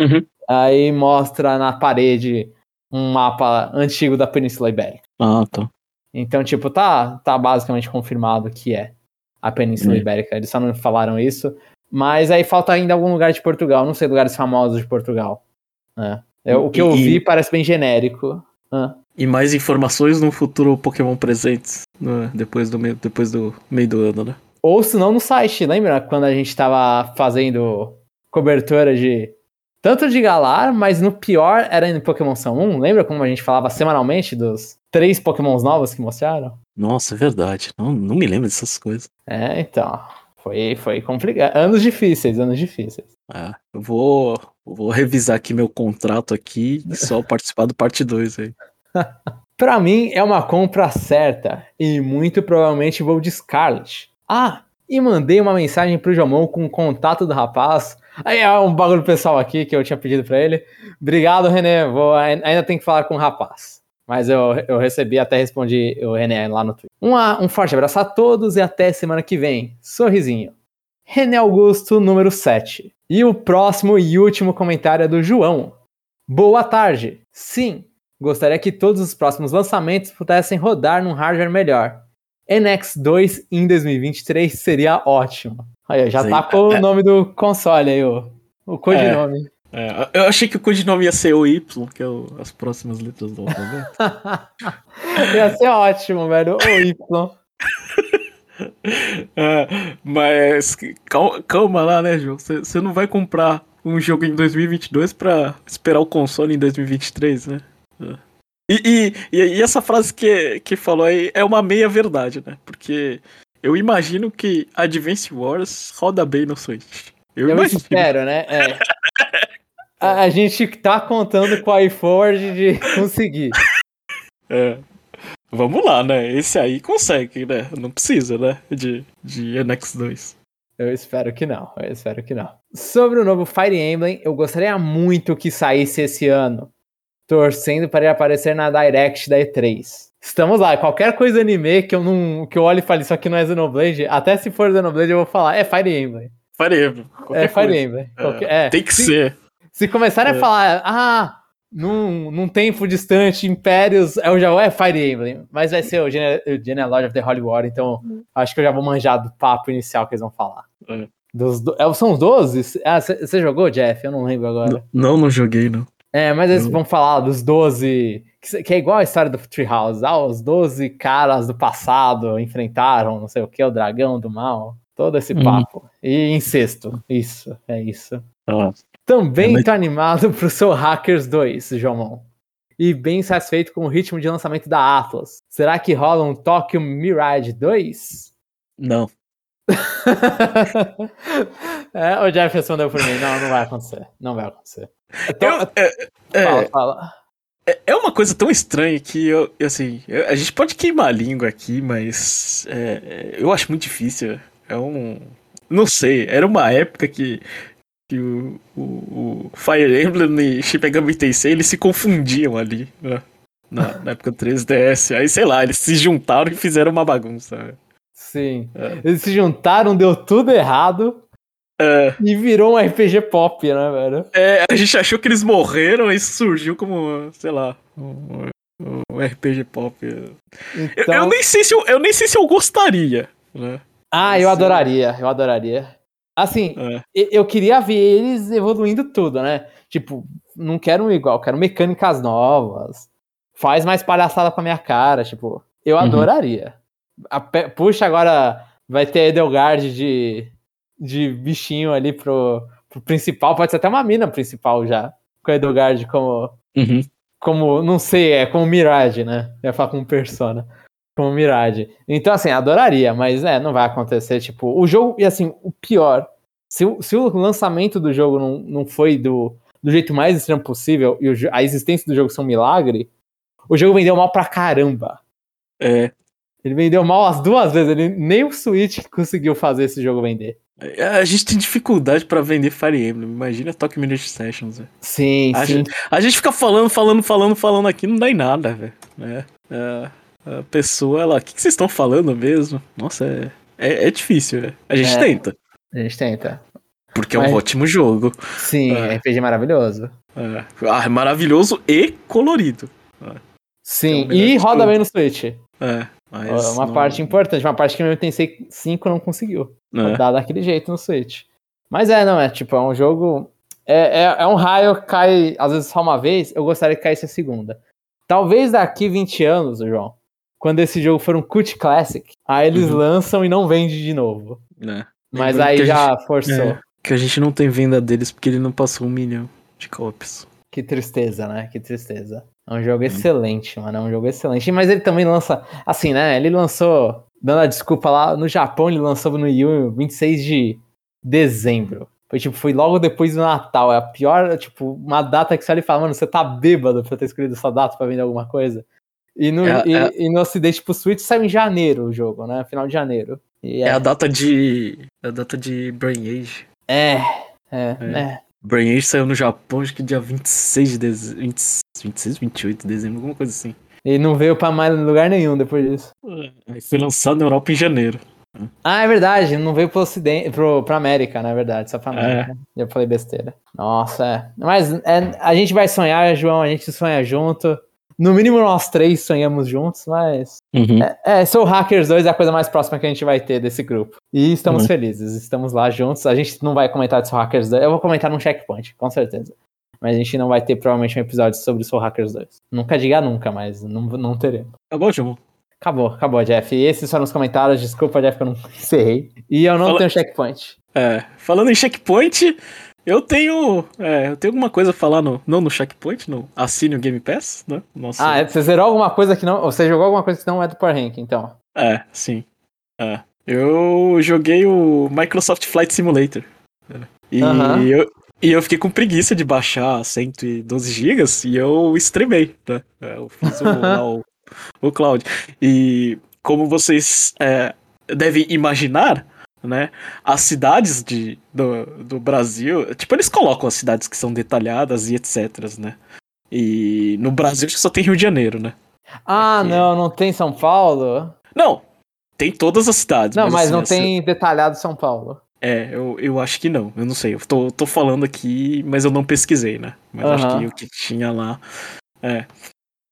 Uhum. Aí mostra na parede um mapa antigo da Península Ibérica. Ah, tá. Então, tipo, tá, tá basicamente confirmado que é a Península uhum. Ibérica. Eles só não falaram isso. Mas aí falta ainda algum lugar de Portugal. Não sei lugares famosos de Portugal. É. é o que eu e, vi parece bem genérico. Ah. E mais informações no futuro Pokémon presentes, né? depois, do meio, depois do meio do ano, né? Ou se não no site, lembra quando a gente tava fazendo cobertura de tanto de Galar, mas no pior era no Pokémon São 1. Lembra como a gente falava semanalmente dos três Pokémons novos que mostraram? Nossa, é verdade. Não, não me lembro dessas coisas. É, então. Foi, foi complicado. Anos difíceis, anos difíceis. É, eu vou, vou revisar aqui meu contrato aqui e só participar do parte 2 aí. pra mim é uma compra certa e muito provavelmente vou de Scarlet. Ah, e mandei uma mensagem pro Jomon com o contato do rapaz. Aí é um bagulho pessoal aqui que eu tinha pedido para ele. Obrigado, René. Vou, ainda tem que falar com o rapaz. Mas eu, eu recebi, até respondi o René lá no Twitter. Um, um forte abraço a todos e até semana que vem. Sorrisinho. René Augusto, número 7. E o próximo e último comentário é do João. Boa tarde. Sim, gostaria que todos os próximos lançamentos pudessem rodar num hardware melhor. NX2 em 2023 seria ótimo. Aí, já Sim, tá com é, o nome do console aí, o, o codinome. É. É, eu achei que o codinome ia ser o Y, que é o, as próximas letras do alfabeto. ia ser ótimo, velho. O Y. é, mas calma, calma, lá, né, João? Você não vai comprar um jogo em 2022 pra esperar o console em 2023, né? É. E, e, e, essa frase que, que falou aí é uma meia verdade, né? Porque eu imagino que Advance Wars roda bem no Switch. Eu, eu espero, né? É. A, a gente tá contando com a iForge de conseguir. É. Vamos lá, né? Esse aí consegue, né? Não precisa, né? De, de NX2. Eu espero que não, eu espero que não. Sobre o novo Fire Emblem, eu gostaria muito que saísse esse ano. Torcendo para ele aparecer na Direct da E3. Estamos lá, qualquer coisa anime que eu não que eu olhe e fale isso aqui não é Xenoblade, até se for Xenoblade eu vou falar, é Fire Emblem. Fire Emblem. É Fire Emblem. É, é, tem que sim. ser. Se começarem é. a falar, ah, num, num tempo distante, Impérios, eu já é Fire Emblem, mas vai ser o, Gene, o Genealogy of the Holy War, então acho que eu já vou manjar do papo inicial que eles vão falar. É. Dos, do- é, são os 12? Ah, você jogou, Jeff? Eu não lembro agora. Não, não joguei, não. É, mas eles Não. vão falar dos 12, que, se- que é igual a história do Treehouse. Ah, os 12 caras do passado enfrentaram não sei o que, o dragão do mal. Todo esse Uhum. papo. E incesto. Isso, é isso. Ah, Também É, mas- tô animado pro Soul Hackers 2, Jomon. E bem satisfeito com o ritmo de lançamento da Atlas. Será que rola um Tokyo Mirage 2? não. é, o Jeff respondeu por mim. Não, não vai acontecer. Não vai acontecer. Então, Eu- é, é, fala, fala. é uma coisa tão estranha que eu, eu, assim, eu- a gente pode queimar a língua aqui, mas é, eu acho muito difícil. É um. Não sei, era uma época que, que o, o, o Fire Emblem e Shin Megami Tensei eles se confundiam ali, né? Na, na época do 3DS. Aí, sei lá, eles se juntaram e fizeram uma bagunça. né? Sim. É. Eles se juntaram, deu tudo errado É, e virou um RPG pop, né, velho? é, a gente achou que eles morreram e surgiu como, sei lá, um, um RPG pop. Eu, Então... eu nem sei se eu, eu nem sei se eu gostaria, né? Ah, eu adoraria, eu adoraria. Assim, É. eu queria ver eles evoluindo tudo, né? Tipo, não quero um igual, quero mecânicas novas. Faz mais palhaçada com a minha cara, tipo, eu Uhum. adoraria. A Puxa, agora vai ter Edelgard de, de bichinho ali pro, pro principal, pode ser até uma mina principal já, com a Edelgard como, Uhum. como, não sei, é como Mirage, né? Eu ia falar como Persona. Como Mirage. Então, assim, adoraria, mas é, não vai acontecer. Tipo, o jogo, e assim, o pior, se o, se o lançamento do jogo não, não foi do, do jeito mais extremo possível e o a existência do jogo ser um milagre, o jogo vendeu mal pra caramba. É, Ele vendeu mal as duas vezes, ele, nem o Switch conseguiu fazer esse jogo vender. É, a gente tem dificuldade pra vender Fire Emblem. Imagina Tokyo Mirage Sessions, velho. Sim, A sim. gente, a gente fica falando, falando, falando, falando aqui, não dá em nada, velho. É, é, a pessoa, ela, o que, que vocês estão falando mesmo? Nossa, é, é, é difícil, velho. A gente É. tenta, A gente tenta. porque é um Mas- ótimo jogo. Sim, É. RPG maravilhoso. É, ah, é maravilhoso e colorido. Sim, É o melhor e roda bem no Switch. É, mas uma não- parte importante, uma parte que meu Tensei 5 não conseguiu. né? Dá daquele jeito no Switch. Mas é, não, é tipo, é um jogo. É, é, é um raio que cai, às vezes, só uma vez. Eu gostaria que caísse a segunda. Talvez daqui 20 anos, João, quando esse jogo for um cult classic, aí eles Uhum. lançam e não vendem de novo. né? Mas Lembrando aí já gente- forçou. é, que a gente não tem venda deles porque ele não passou um milhão de cópias. Que tristeza, né? Que tristeza. É um jogo excelente, mano. É um jogo excelente. Mas ele também lança. Assim, né? Ele lançou. Dando a desculpa lá, no Japão ele lançou no Yu 26 de dezembro. Foi tipo, foi logo depois do Natal. É a pior, tipo, uma data que você olha e fala, mano, você tá bêbado pra ter escolhido essa data pra vender alguma coisa. E no, É, e, é. e no Ocidente, tipo, o Switch saiu em janeiro o jogo, né? Final de janeiro. E É é, a data de. É a data de Brain Age. é, é, É. é. Brain Age saiu no Japão, acho que dia 26 de dezembro. 26, 28 de dezembro, alguma coisa assim. E não veio pra mais lugar nenhum depois disso. Aí foi lançado na Europa em janeiro. Ah, é verdade, não veio pro ocidente, pro, pra América, na verdade, só pra É. América. Eu falei besteira. Nossa, é. Mas é, a gente vai sonhar, João, a gente sonha junto. No mínimo nós três sonhamos juntos, mas. Uhum. É, Soul Hackers 2 é a coisa mais próxima que a gente vai ter desse grupo. E estamos Uhum. felizes, estamos lá juntos. A gente não vai comentar de Soul Hackers 2, eu vou comentar num checkpoint, com certeza. Mas a gente não vai ter provavelmente um episódio sobre Soul Hackers 2. Nunca diga nunca, mas não, não teremos. Acabou, João? Acabou, acabou, Jeff. E esses foram os comentários. Desculpa, Jeff, que eu não encerrei. E eu não Fala- tenho checkpoint. É, falando em checkpoint, eu tenho. É, eu tenho alguma coisa a falar no. Não no checkpoint, no Assine o Game Pass, né? Ah, você zerou alguma coisa que não. Ou você jogou alguma coisa que não é do Power Rank, então. É, sim. É. Eu joguei o Microsoft Flight Simulator. É. E, eu, e eu fiquei com preguiça de baixar 112 GB e eu streamei, né? É, Eu fiz o, lá o, o cloud. E como vocês é, devem imaginar, né? As cidades de, do, do Brasil, tipo, eles colocam as cidades que são detalhadas e etc, né? E no Brasil acho que só tem Rio de Janeiro, né? Ah, Aqui. não, não tem São Paulo? Não, tem todas as cidades. Não, mas assim, não essa- tem detalhado São Paulo. É, eu, eu acho que não. Eu não sei. Eu tô, tô falando aqui, mas eu não pesquisei, né? Mas acho Aham. que o que tinha lá. É.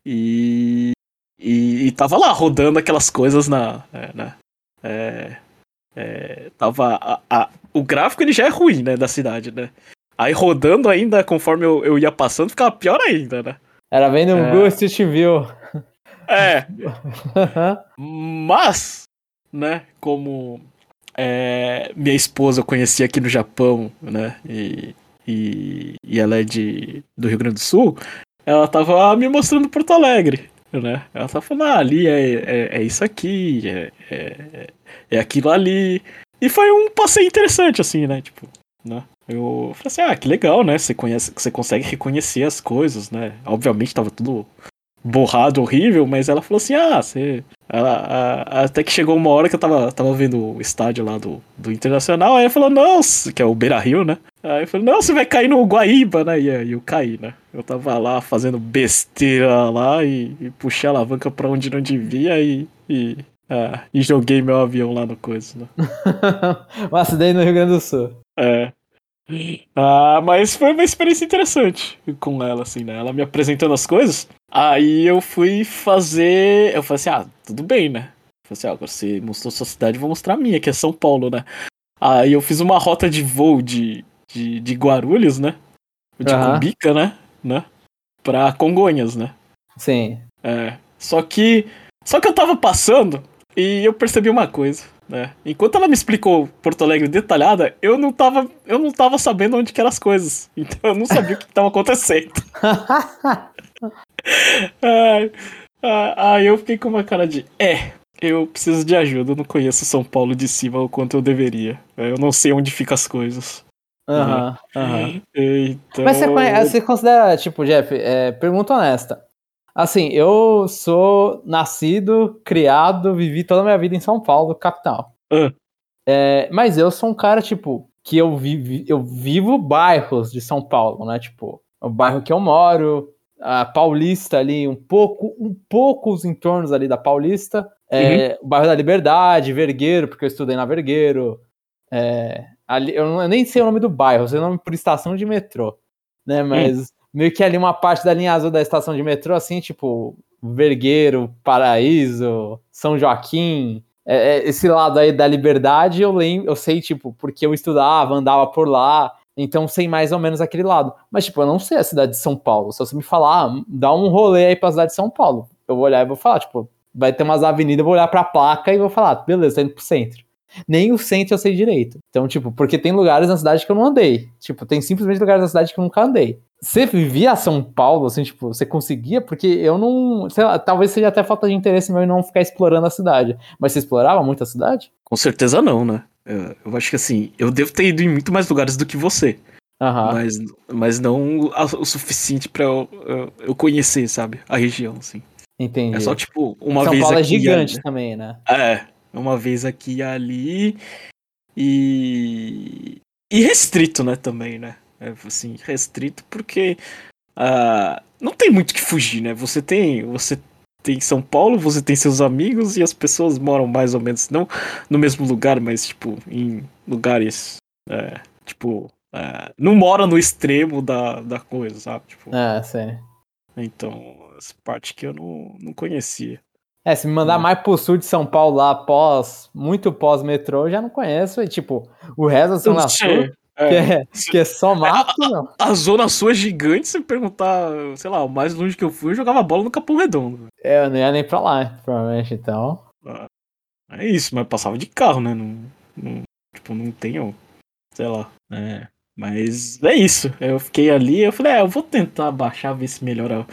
E. E, e tava lá rodando aquelas coisas na. É, né? É, é, tava. a- a- o gráfico ele já é ruim, né? Da cidade, né? Aí rodando ainda, conforme eu, eu ia passando, ficava pior ainda, né? Era vendo um É. Google Street View. É. Mas, né, como é, minha esposa eu conheci aqui no Japão, né, e, e, e ela é de, do Rio Grande do Sul, ela tava me mostrando Porto Alegre, né, ela tava falando, ah, ali é, é, é isso aqui, é, é, é aquilo ali, e foi um passeio interessante, assim, né, tipo, né, eu falei assim, ah, que legal, né, você, conhece, você consegue reconhecer as coisas, né, obviamente tava tudo borrado, horrível, mas ela falou assim: ah, você. Ela, a- até que chegou uma hora que eu tava, tava vendo o estádio lá do, do Internacional, aí ela falou, não, que é o Beira Rio, né? Aí eu falei, não, você vai cair no Guaíba, né? E aí eu caí, né? Eu tava lá fazendo besteira lá e, e puxei a alavanca pra onde não devia e. e ah, e joguei meu avião lá no coisa, né? um acidente no Rio Grande do Sul. É. Ah, mas foi uma experiência interessante com ela, assim, né? Ela me apresentando as coisas. Aí eu fui fazer. Eu falei assim: ah, tudo bem, né? Eu falei assim: ah, agora você mostrou sua cidade, vou mostrar a minha, que é São Paulo, né? Aí eu fiz uma rota de voo de, de, de Guarulhos, né? De. Cumbica, né? né? Pra Congonhas, né? Sim. É. Só que. Só que eu tava passando e eu percebi uma coisa, né? Enquanto ela me explicou Porto Alegre detalhada, eu não tava, eu não tava sabendo onde que eram as coisas. Então eu não sabia o que que tava acontecendo. Ai, ah, Aí eu fiquei com uma cara de. É, eu preciso de ajuda. Eu não conheço São Paulo de cima o quanto eu deveria. Eu não sei onde ficam as coisas. Aham, aham. Então. Mas você, você considera, tipo, Jeff, é, pergunta honesta. Assim, eu sou nascido, criado, vivi toda a minha vida em São Paulo, capital. Ah. É, mas eu sou um cara, tipo, que eu, vivi, eu vivo bairros de São Paulo, né? Tipo, o bairro que eu moro, a Paulista ali, um pouco, um pouco os entornos ali da Paulista, é, o bairro da Liberdade, Vergueiro, porque eu estudei na Vergueiro. É, ali, eu, não- eu nem sei o nome do bairro, eu sei o nome por estação de metrô, né? Mas meio que ali uma parte da linha azul da estação de metrô, assim, tipo, Vergueiro, Paraíso, São Joaquim, é, é, esse lado aí da liberdade, eu lembro, eu sei, tipo, porque eu estudava, andava por lá, então sei mais ou menos aquele lado. Mas, tipo, eu não sei a cidade de São Paulo. Se você me falar, ah, dá um rolê aí pra cidade de São Paulo, eu vou olhar e vou falar, tipo, vai ter umas avenidas, eu vou olhar pra placa e vou falar, beleza, tá indo pro centro. Nem o centro eu sei direito. Então, tipo, porque tem lugares na cidade que eu não andei. Tipo, tem simplesmente lugares na cidade que eu nunca andei. Você vivia São Paulo, assim, tipo, você conseguia? Porque eu não. Sei lá, talvez seja até falta de interesse meu em não ficar explorando a cidade. Mas você explorava muito a cidade? Com certeza não, né? Eu, eu acho que assim, eu devo ter ido em muito mais lugares do que você. Aham. Mas, mas não o suficiente pra eu, eu, eu conhecer, sabe? A região, assim. Entendi. É só, tipo, uma São vez Paulo é aqui. e gigante ali. também, né? É, uma vez aqui e ali. E. E restrito, né, também, né? É, assim, restrito porque. ah, não tem muito que fugir, né? Você tem. Você tem São Paulo, você tem seus amigos e as pessoas moram mais ou menos, não no mesmo lugar, mas, tipo, em lugares. é, tipo. é, não mora no extremo da, da coisa, sabe? Tipo, É, sei. então, essa parte que eu não, não conhecia. É, se me mandar Hum. mais pro sul de São Paulo lá, pós, muito pós-metrô, eu já não conheço. E, tipo, o resto da Zona Sul, É, que é, que é só mato, não. A zona sul é gigante, se perguntar, sei lá, o mais longe que eu fui, eu jogava bola no Capão Redondo. É, Eu não ia nem pra lá, provavelmente, então. É isso, mas passava de carro, né? Não, não- tipo, não tenho, sei lá. É, mas é isso. Eu fiquei ali, eu falei, é, eu vou tentar baixar, ver se melhora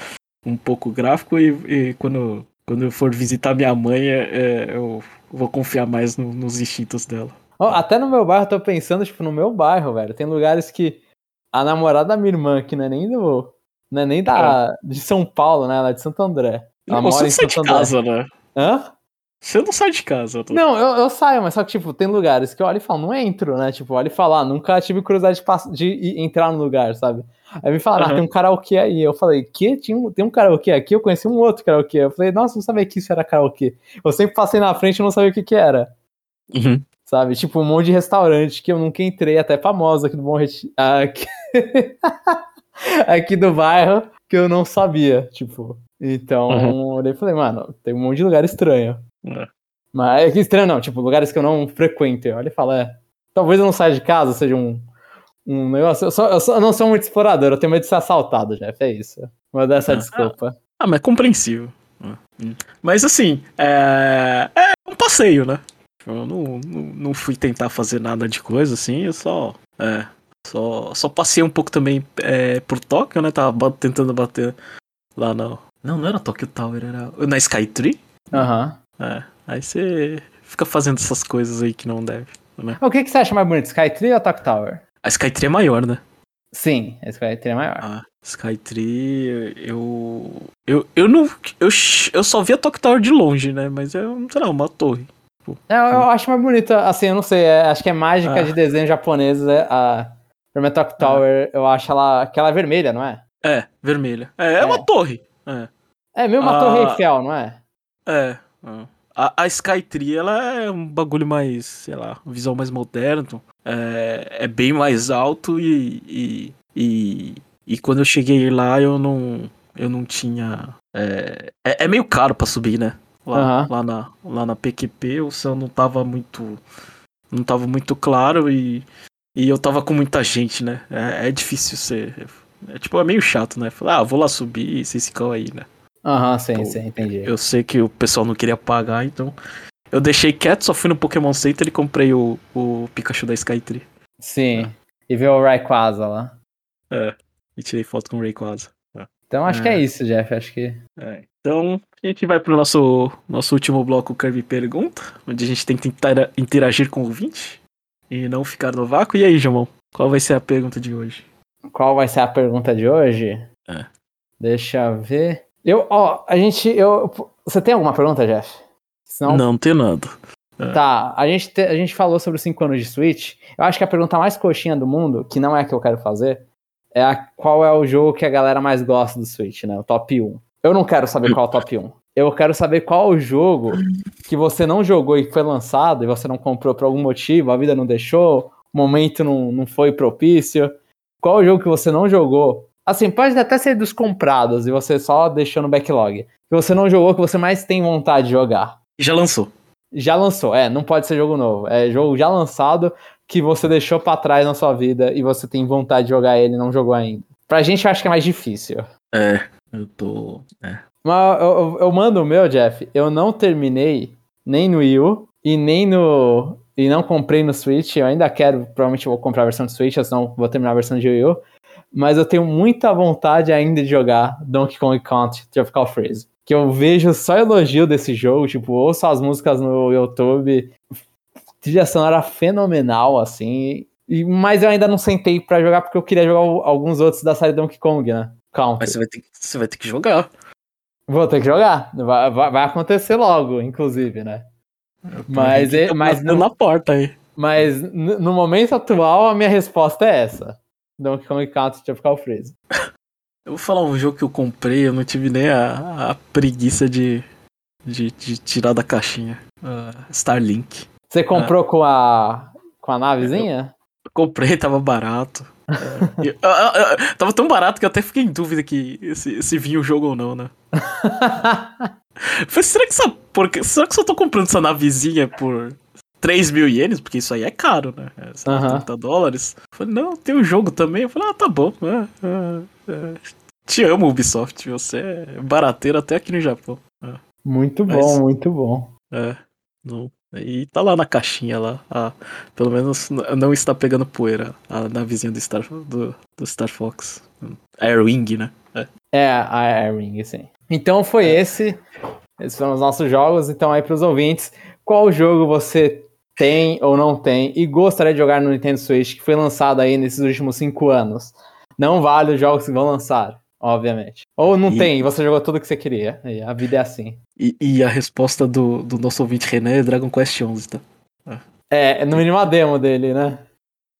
um pouco o gráfico e, e quando, quando eu for visitar minha mãe, é, é, eu vou confiar mais no- nos instintos dela. Até no meu bairro, eu tô pensando, tipo, no meu bairro, velho. Tem lugares que a namorada da minha irmã, que não é nem do. Não é nem da, de São Paulo, né? Ela é de Santo André. Ela Não, mora em sai de Santo André. casa, né? Hã? Você não sai de casa. Tô... Não, eu, eu saio, mas só que, tipo, tem lugares que eu olho e falo, não entro, né? Tipo, olho e falo, ah, nunca tive curiosidade de, pass- de entrar no lugar, sabe? Aí me falaram, ah, Aham. tem um karaokê aí. Eu falei, que? Tinha um, tem um karaokê aqui? Eu conheci um outro karaokê. Eu falei, nossa, não sabia que isso era karaokê. Eu sempre passei na frente e não sabia o que que era, Uhum. Sabe? Tipo, um monte de restaurante que eu nunca entrei, até famosa aqui do Bom Retiro. Aqui... aqui do bairro, que eu não sabia, tipo. Então, Uhum. eu falei, mano, tem um monte de lugar estranho. É. Mas é que estranho não, tipo, lugares que eu não frequento. Olha e fala, é, talvez eu não saia de casa, seja um, um negócio. Eu, só, eu, só- eu não sou muito explorador, eu tenho medo de ser assaltado, Jeff, é isso. Vou dar essa Ah, desculpa. Ah, mas é compreensível. Ah. Mas assim, é, é um passeio, né? Eu não, não, não fui tentar fazer nada de coisa, assim, eu só. É, só, só passei um pouco também é, por Tóquio, né? Tava ba- tentando bater lá no. Não, não era Tokyo Tower, era na Skytree. Aham. É, aí você fica fazendo essas coisas aí que não deve, né? O que, que você acha mais bonito, Skytree ou Talk Tower? A Skytree é maior, né? Sim, a Skytree é maior. A Skytree, eu. Eu, eu não. Eu, eu só vi a Tower de longe, né? Mas é, sei lá, uma torre. É, eu, eu acho mais bonita, assim, eu não sei, é- acho que é mágica Ah. de desenho japonês, é, a pra mim, a Talk Tower, eu acho ela, aquela vermelha, não é? É, vermelha. É, é, É. uma torre. É. É meio uma Ah. Torre Eiffel, não é? É. é. A, a Skytree, ela é um bagulho mais, sei lá, um visual mais moderno. É, é bem mais alto e, e, e, e quando eu cheguei lá eu não, eu não tinha. É, é, é meio caro pra subir, né? Lá, Aham. lá, na, lá na PQP o céu não tava muito. Não tava muito claro e, e eu tava com muita gente, né? É, é difícil ser. É, tipo, é meio chato, né? Falar, ah, vou lá subir e vocês ficam aí, né? Aham, sim, Pô, sim, entendi. Eu sei que o pessoal não queria pagar, então. Eu deixei quieto, só fui no Pokémon Center e comprei o, o Pikachu da Skytree. Sim. E ver o Rayquaza lá. É. E tirei foto com o Rayquaza. Então acho que É. é isso, Jeff. Acho que. É. Então, a gente vai pro nosso, nosso último bloco Kirby Pergunta, onde a gente tenta intera- interagir com o ouvinte e não ficar no vácuo. E aí, Jamon, qual vai ser a pergunta de hoje? Qual vai ser a pergunta de hoje? É. Deixa eu ver. Eu, ó, a gente. Eu, você tem alguma pergunta, Jeff? Senão, Não, tem nada. Tá, a gente, te- a gente falou sobre os 5 anos de Switch. Eu acho que a pergunta mais coxinha do mundo, que não é a que eu quero fazer, é a, qual é o jogo que a galera mais gosta do Switch, né? O top 1. Eu não quero saber qual é o top 1. Eu quero saber qual o jogo que você não jogou e foi lançado e você não comprou por algum motivo, a vida não deixou, o momento não, não foi propício. Qual o jogo que você não jogou? Assim, pode até ser dos comprados e você só deixou no backlog. Que você não jogou, que você mais tem vontade de jogar. Já lançou. Já lançou, é, não pode ser jogo novo. É jogo já lançado que você deixou pra trás na sua vida e você tem vontade de jogar ele e não jogou ainda. Pra gente eu acho que é mais difícil. É, eu tô. É. Mas eu, eu- eu mando o meu, Jeff. Eu não terminei nem no Wii U e nem no. E não comprei no Switch. Eu ainda quero, provavelmente vou comprar a versão de Switch, senão vou terminar a versão de Wii U. Mas eu tenho muita vontade ainda de jogar Donkey Kong Country Tropical Freeze. Que eu vejo só elogio desse jogo, tipo, ouço as músicas no YouTube. Trilha sonora fenomenal, assim. E, mas eu ainda não sentei pra jogar porque eu queria jogar alguns outros da série Donkey Kong, né? Country. Mas você vai, ter, que- você vai ter que jogar. Vou ter que jogar. Vai, vai, vai acontecer logo, inclusive, né? Mas, é- mas, Bateu no, na porta aí. mas no, momento atual, a minha resposta é essa. Donkey Kong Country Tropical Freeze. Eu vou falar um jogo que eu comprei, eu não tive nem a, a preguiça de, de, de tirar da caixinha. Ah, Starlink. Você comprou com a com a navezinha? Eu comprei, tava barato. É, eu- ah, ah, tava tão barato que eu até fiquei em dúvida que se, se vinha o jogo ou não, né? Falei, será que essa porca... Será que eu tô comprando essa navezinha por 3 mil ienes? Porque isso aí é caro, né? É, sei lá, Aham. 30 dólares. Eu falei, não, tem o jogo também. Eu falei, ah, tá bom. é, é, é. Te amo, Ubisoft. Você é barateiro até aqui no Japão. muito bom, Mas- muito bom. É, não. E tá lá na caixinha lá. Ah, pelo menos não está pegando poeira a navezinha do Star, do, do Star Fox. Airwing, né? É. É, a Air Ring, sim. Então foi esse. Esses foram os nossos jogos. Então aí pros ouvintes, qual jogo você tem ou não tem e gostaria de jogar no Nintendo Switch que foi lançado aí nesses últimos cinco anos? Não vale os jogos que vão lançar, obviamente. Ou não E- tem, e você jogou tudo que você queria. E a vida é assim. E, e a resposta do, do nosso ouvinte René é Dragon Quest 11, tá? É, no mínimo a demo dele, né?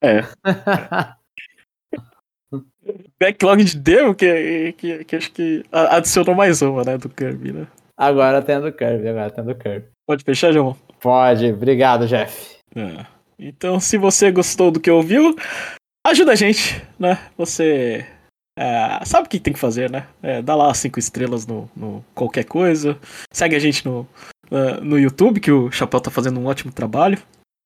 É. Backlog de demo que, que, que acho que adicionou mais uma, né? Do Kirby, né? agora tem a do Kirby, agora tem a do Kirby. Pode fechar, João? Pode, obrigado, Jeff. É. Então, se você gostou do que ouviu, ajuda a gente, né? Você é, sabe o que tem que fazer, né? É, dá lá cinco estrelas no, no, qualquer coisa. Segue a gente no, uh, no YouTube, que o Chapéu tá fazendo um ótimo trabalho.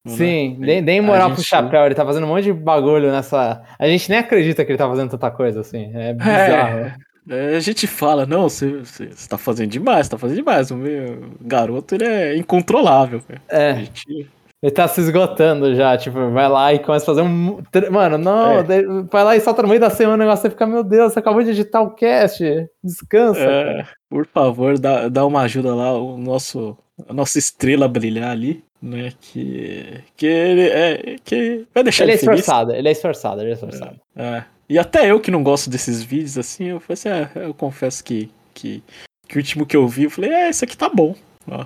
Sim, né? deem moral gente... pro Chapéu, ele tá fazendo um monte de bagulho nessa. A gente nem acredita que ele tá fazendo tanta coisa assim. É bizarro. É, é a gente fala, não, você, você, você tá fazendo demais, tá fazendo demais. O meu garoto ele é incontrolável. É. A gente ele tá se esgotando já, tipo, vai lá e começa a fazer um. Mano, não, é. vai lá e solta no meio da semana o negócio, você fica, meu Deus, você acabou de editar o cast, descansa. É, por favor, dá, dá uma ajuda lá, o nosso, a nossa estrela brilhar ali, né? Que, que ele é. Que vai deixar ele é esforçado, ele é esforçado, ele é esforçado. É, é, E até eu que não gosto desses vídeos assim, eu falei assim, é, eu confesso que, que, que o último que eu vi, eu falei, é, esse aqui tá bom. Ó,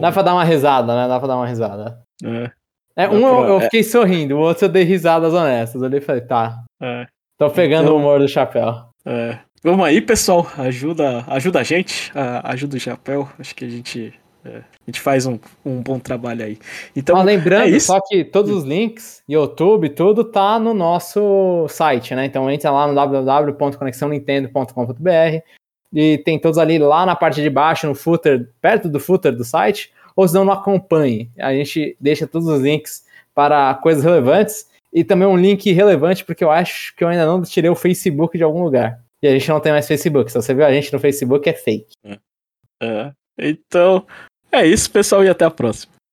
Dá pra dar uma risada, né? Dá pra dar uma risada. É. é um pra... eu é. fiquei sorrindo, o outro eu dei risadas honestas. Eu falei, tá. É. Tô pegando então, o humor do chapéu. É. Vamos aí, pessoal. Ajuda, ajuda a gente, ajuda o chapéu. Acho que a gente, é, a gente faz um, um bom trabalho aí. Então, ah, lembrando é só que todos os links, YouTube, tudo tá no nosso site, né? Então entra lá no www.conexãonintendo.com.br e tem todos ali lá na parte de baixo, no footer, perto do footer do site, ou se não, não acompanhe. A gente deixa todos os links para coisas relevantes e também um link relevante, porque eu acho que eu ainda não tirei o Facebook de algum lugar. E a gente não tem mais Facebook. Se você viu a gente no Facebook, é fake. É. é. Então, é isso, pessoal, e até a próxima.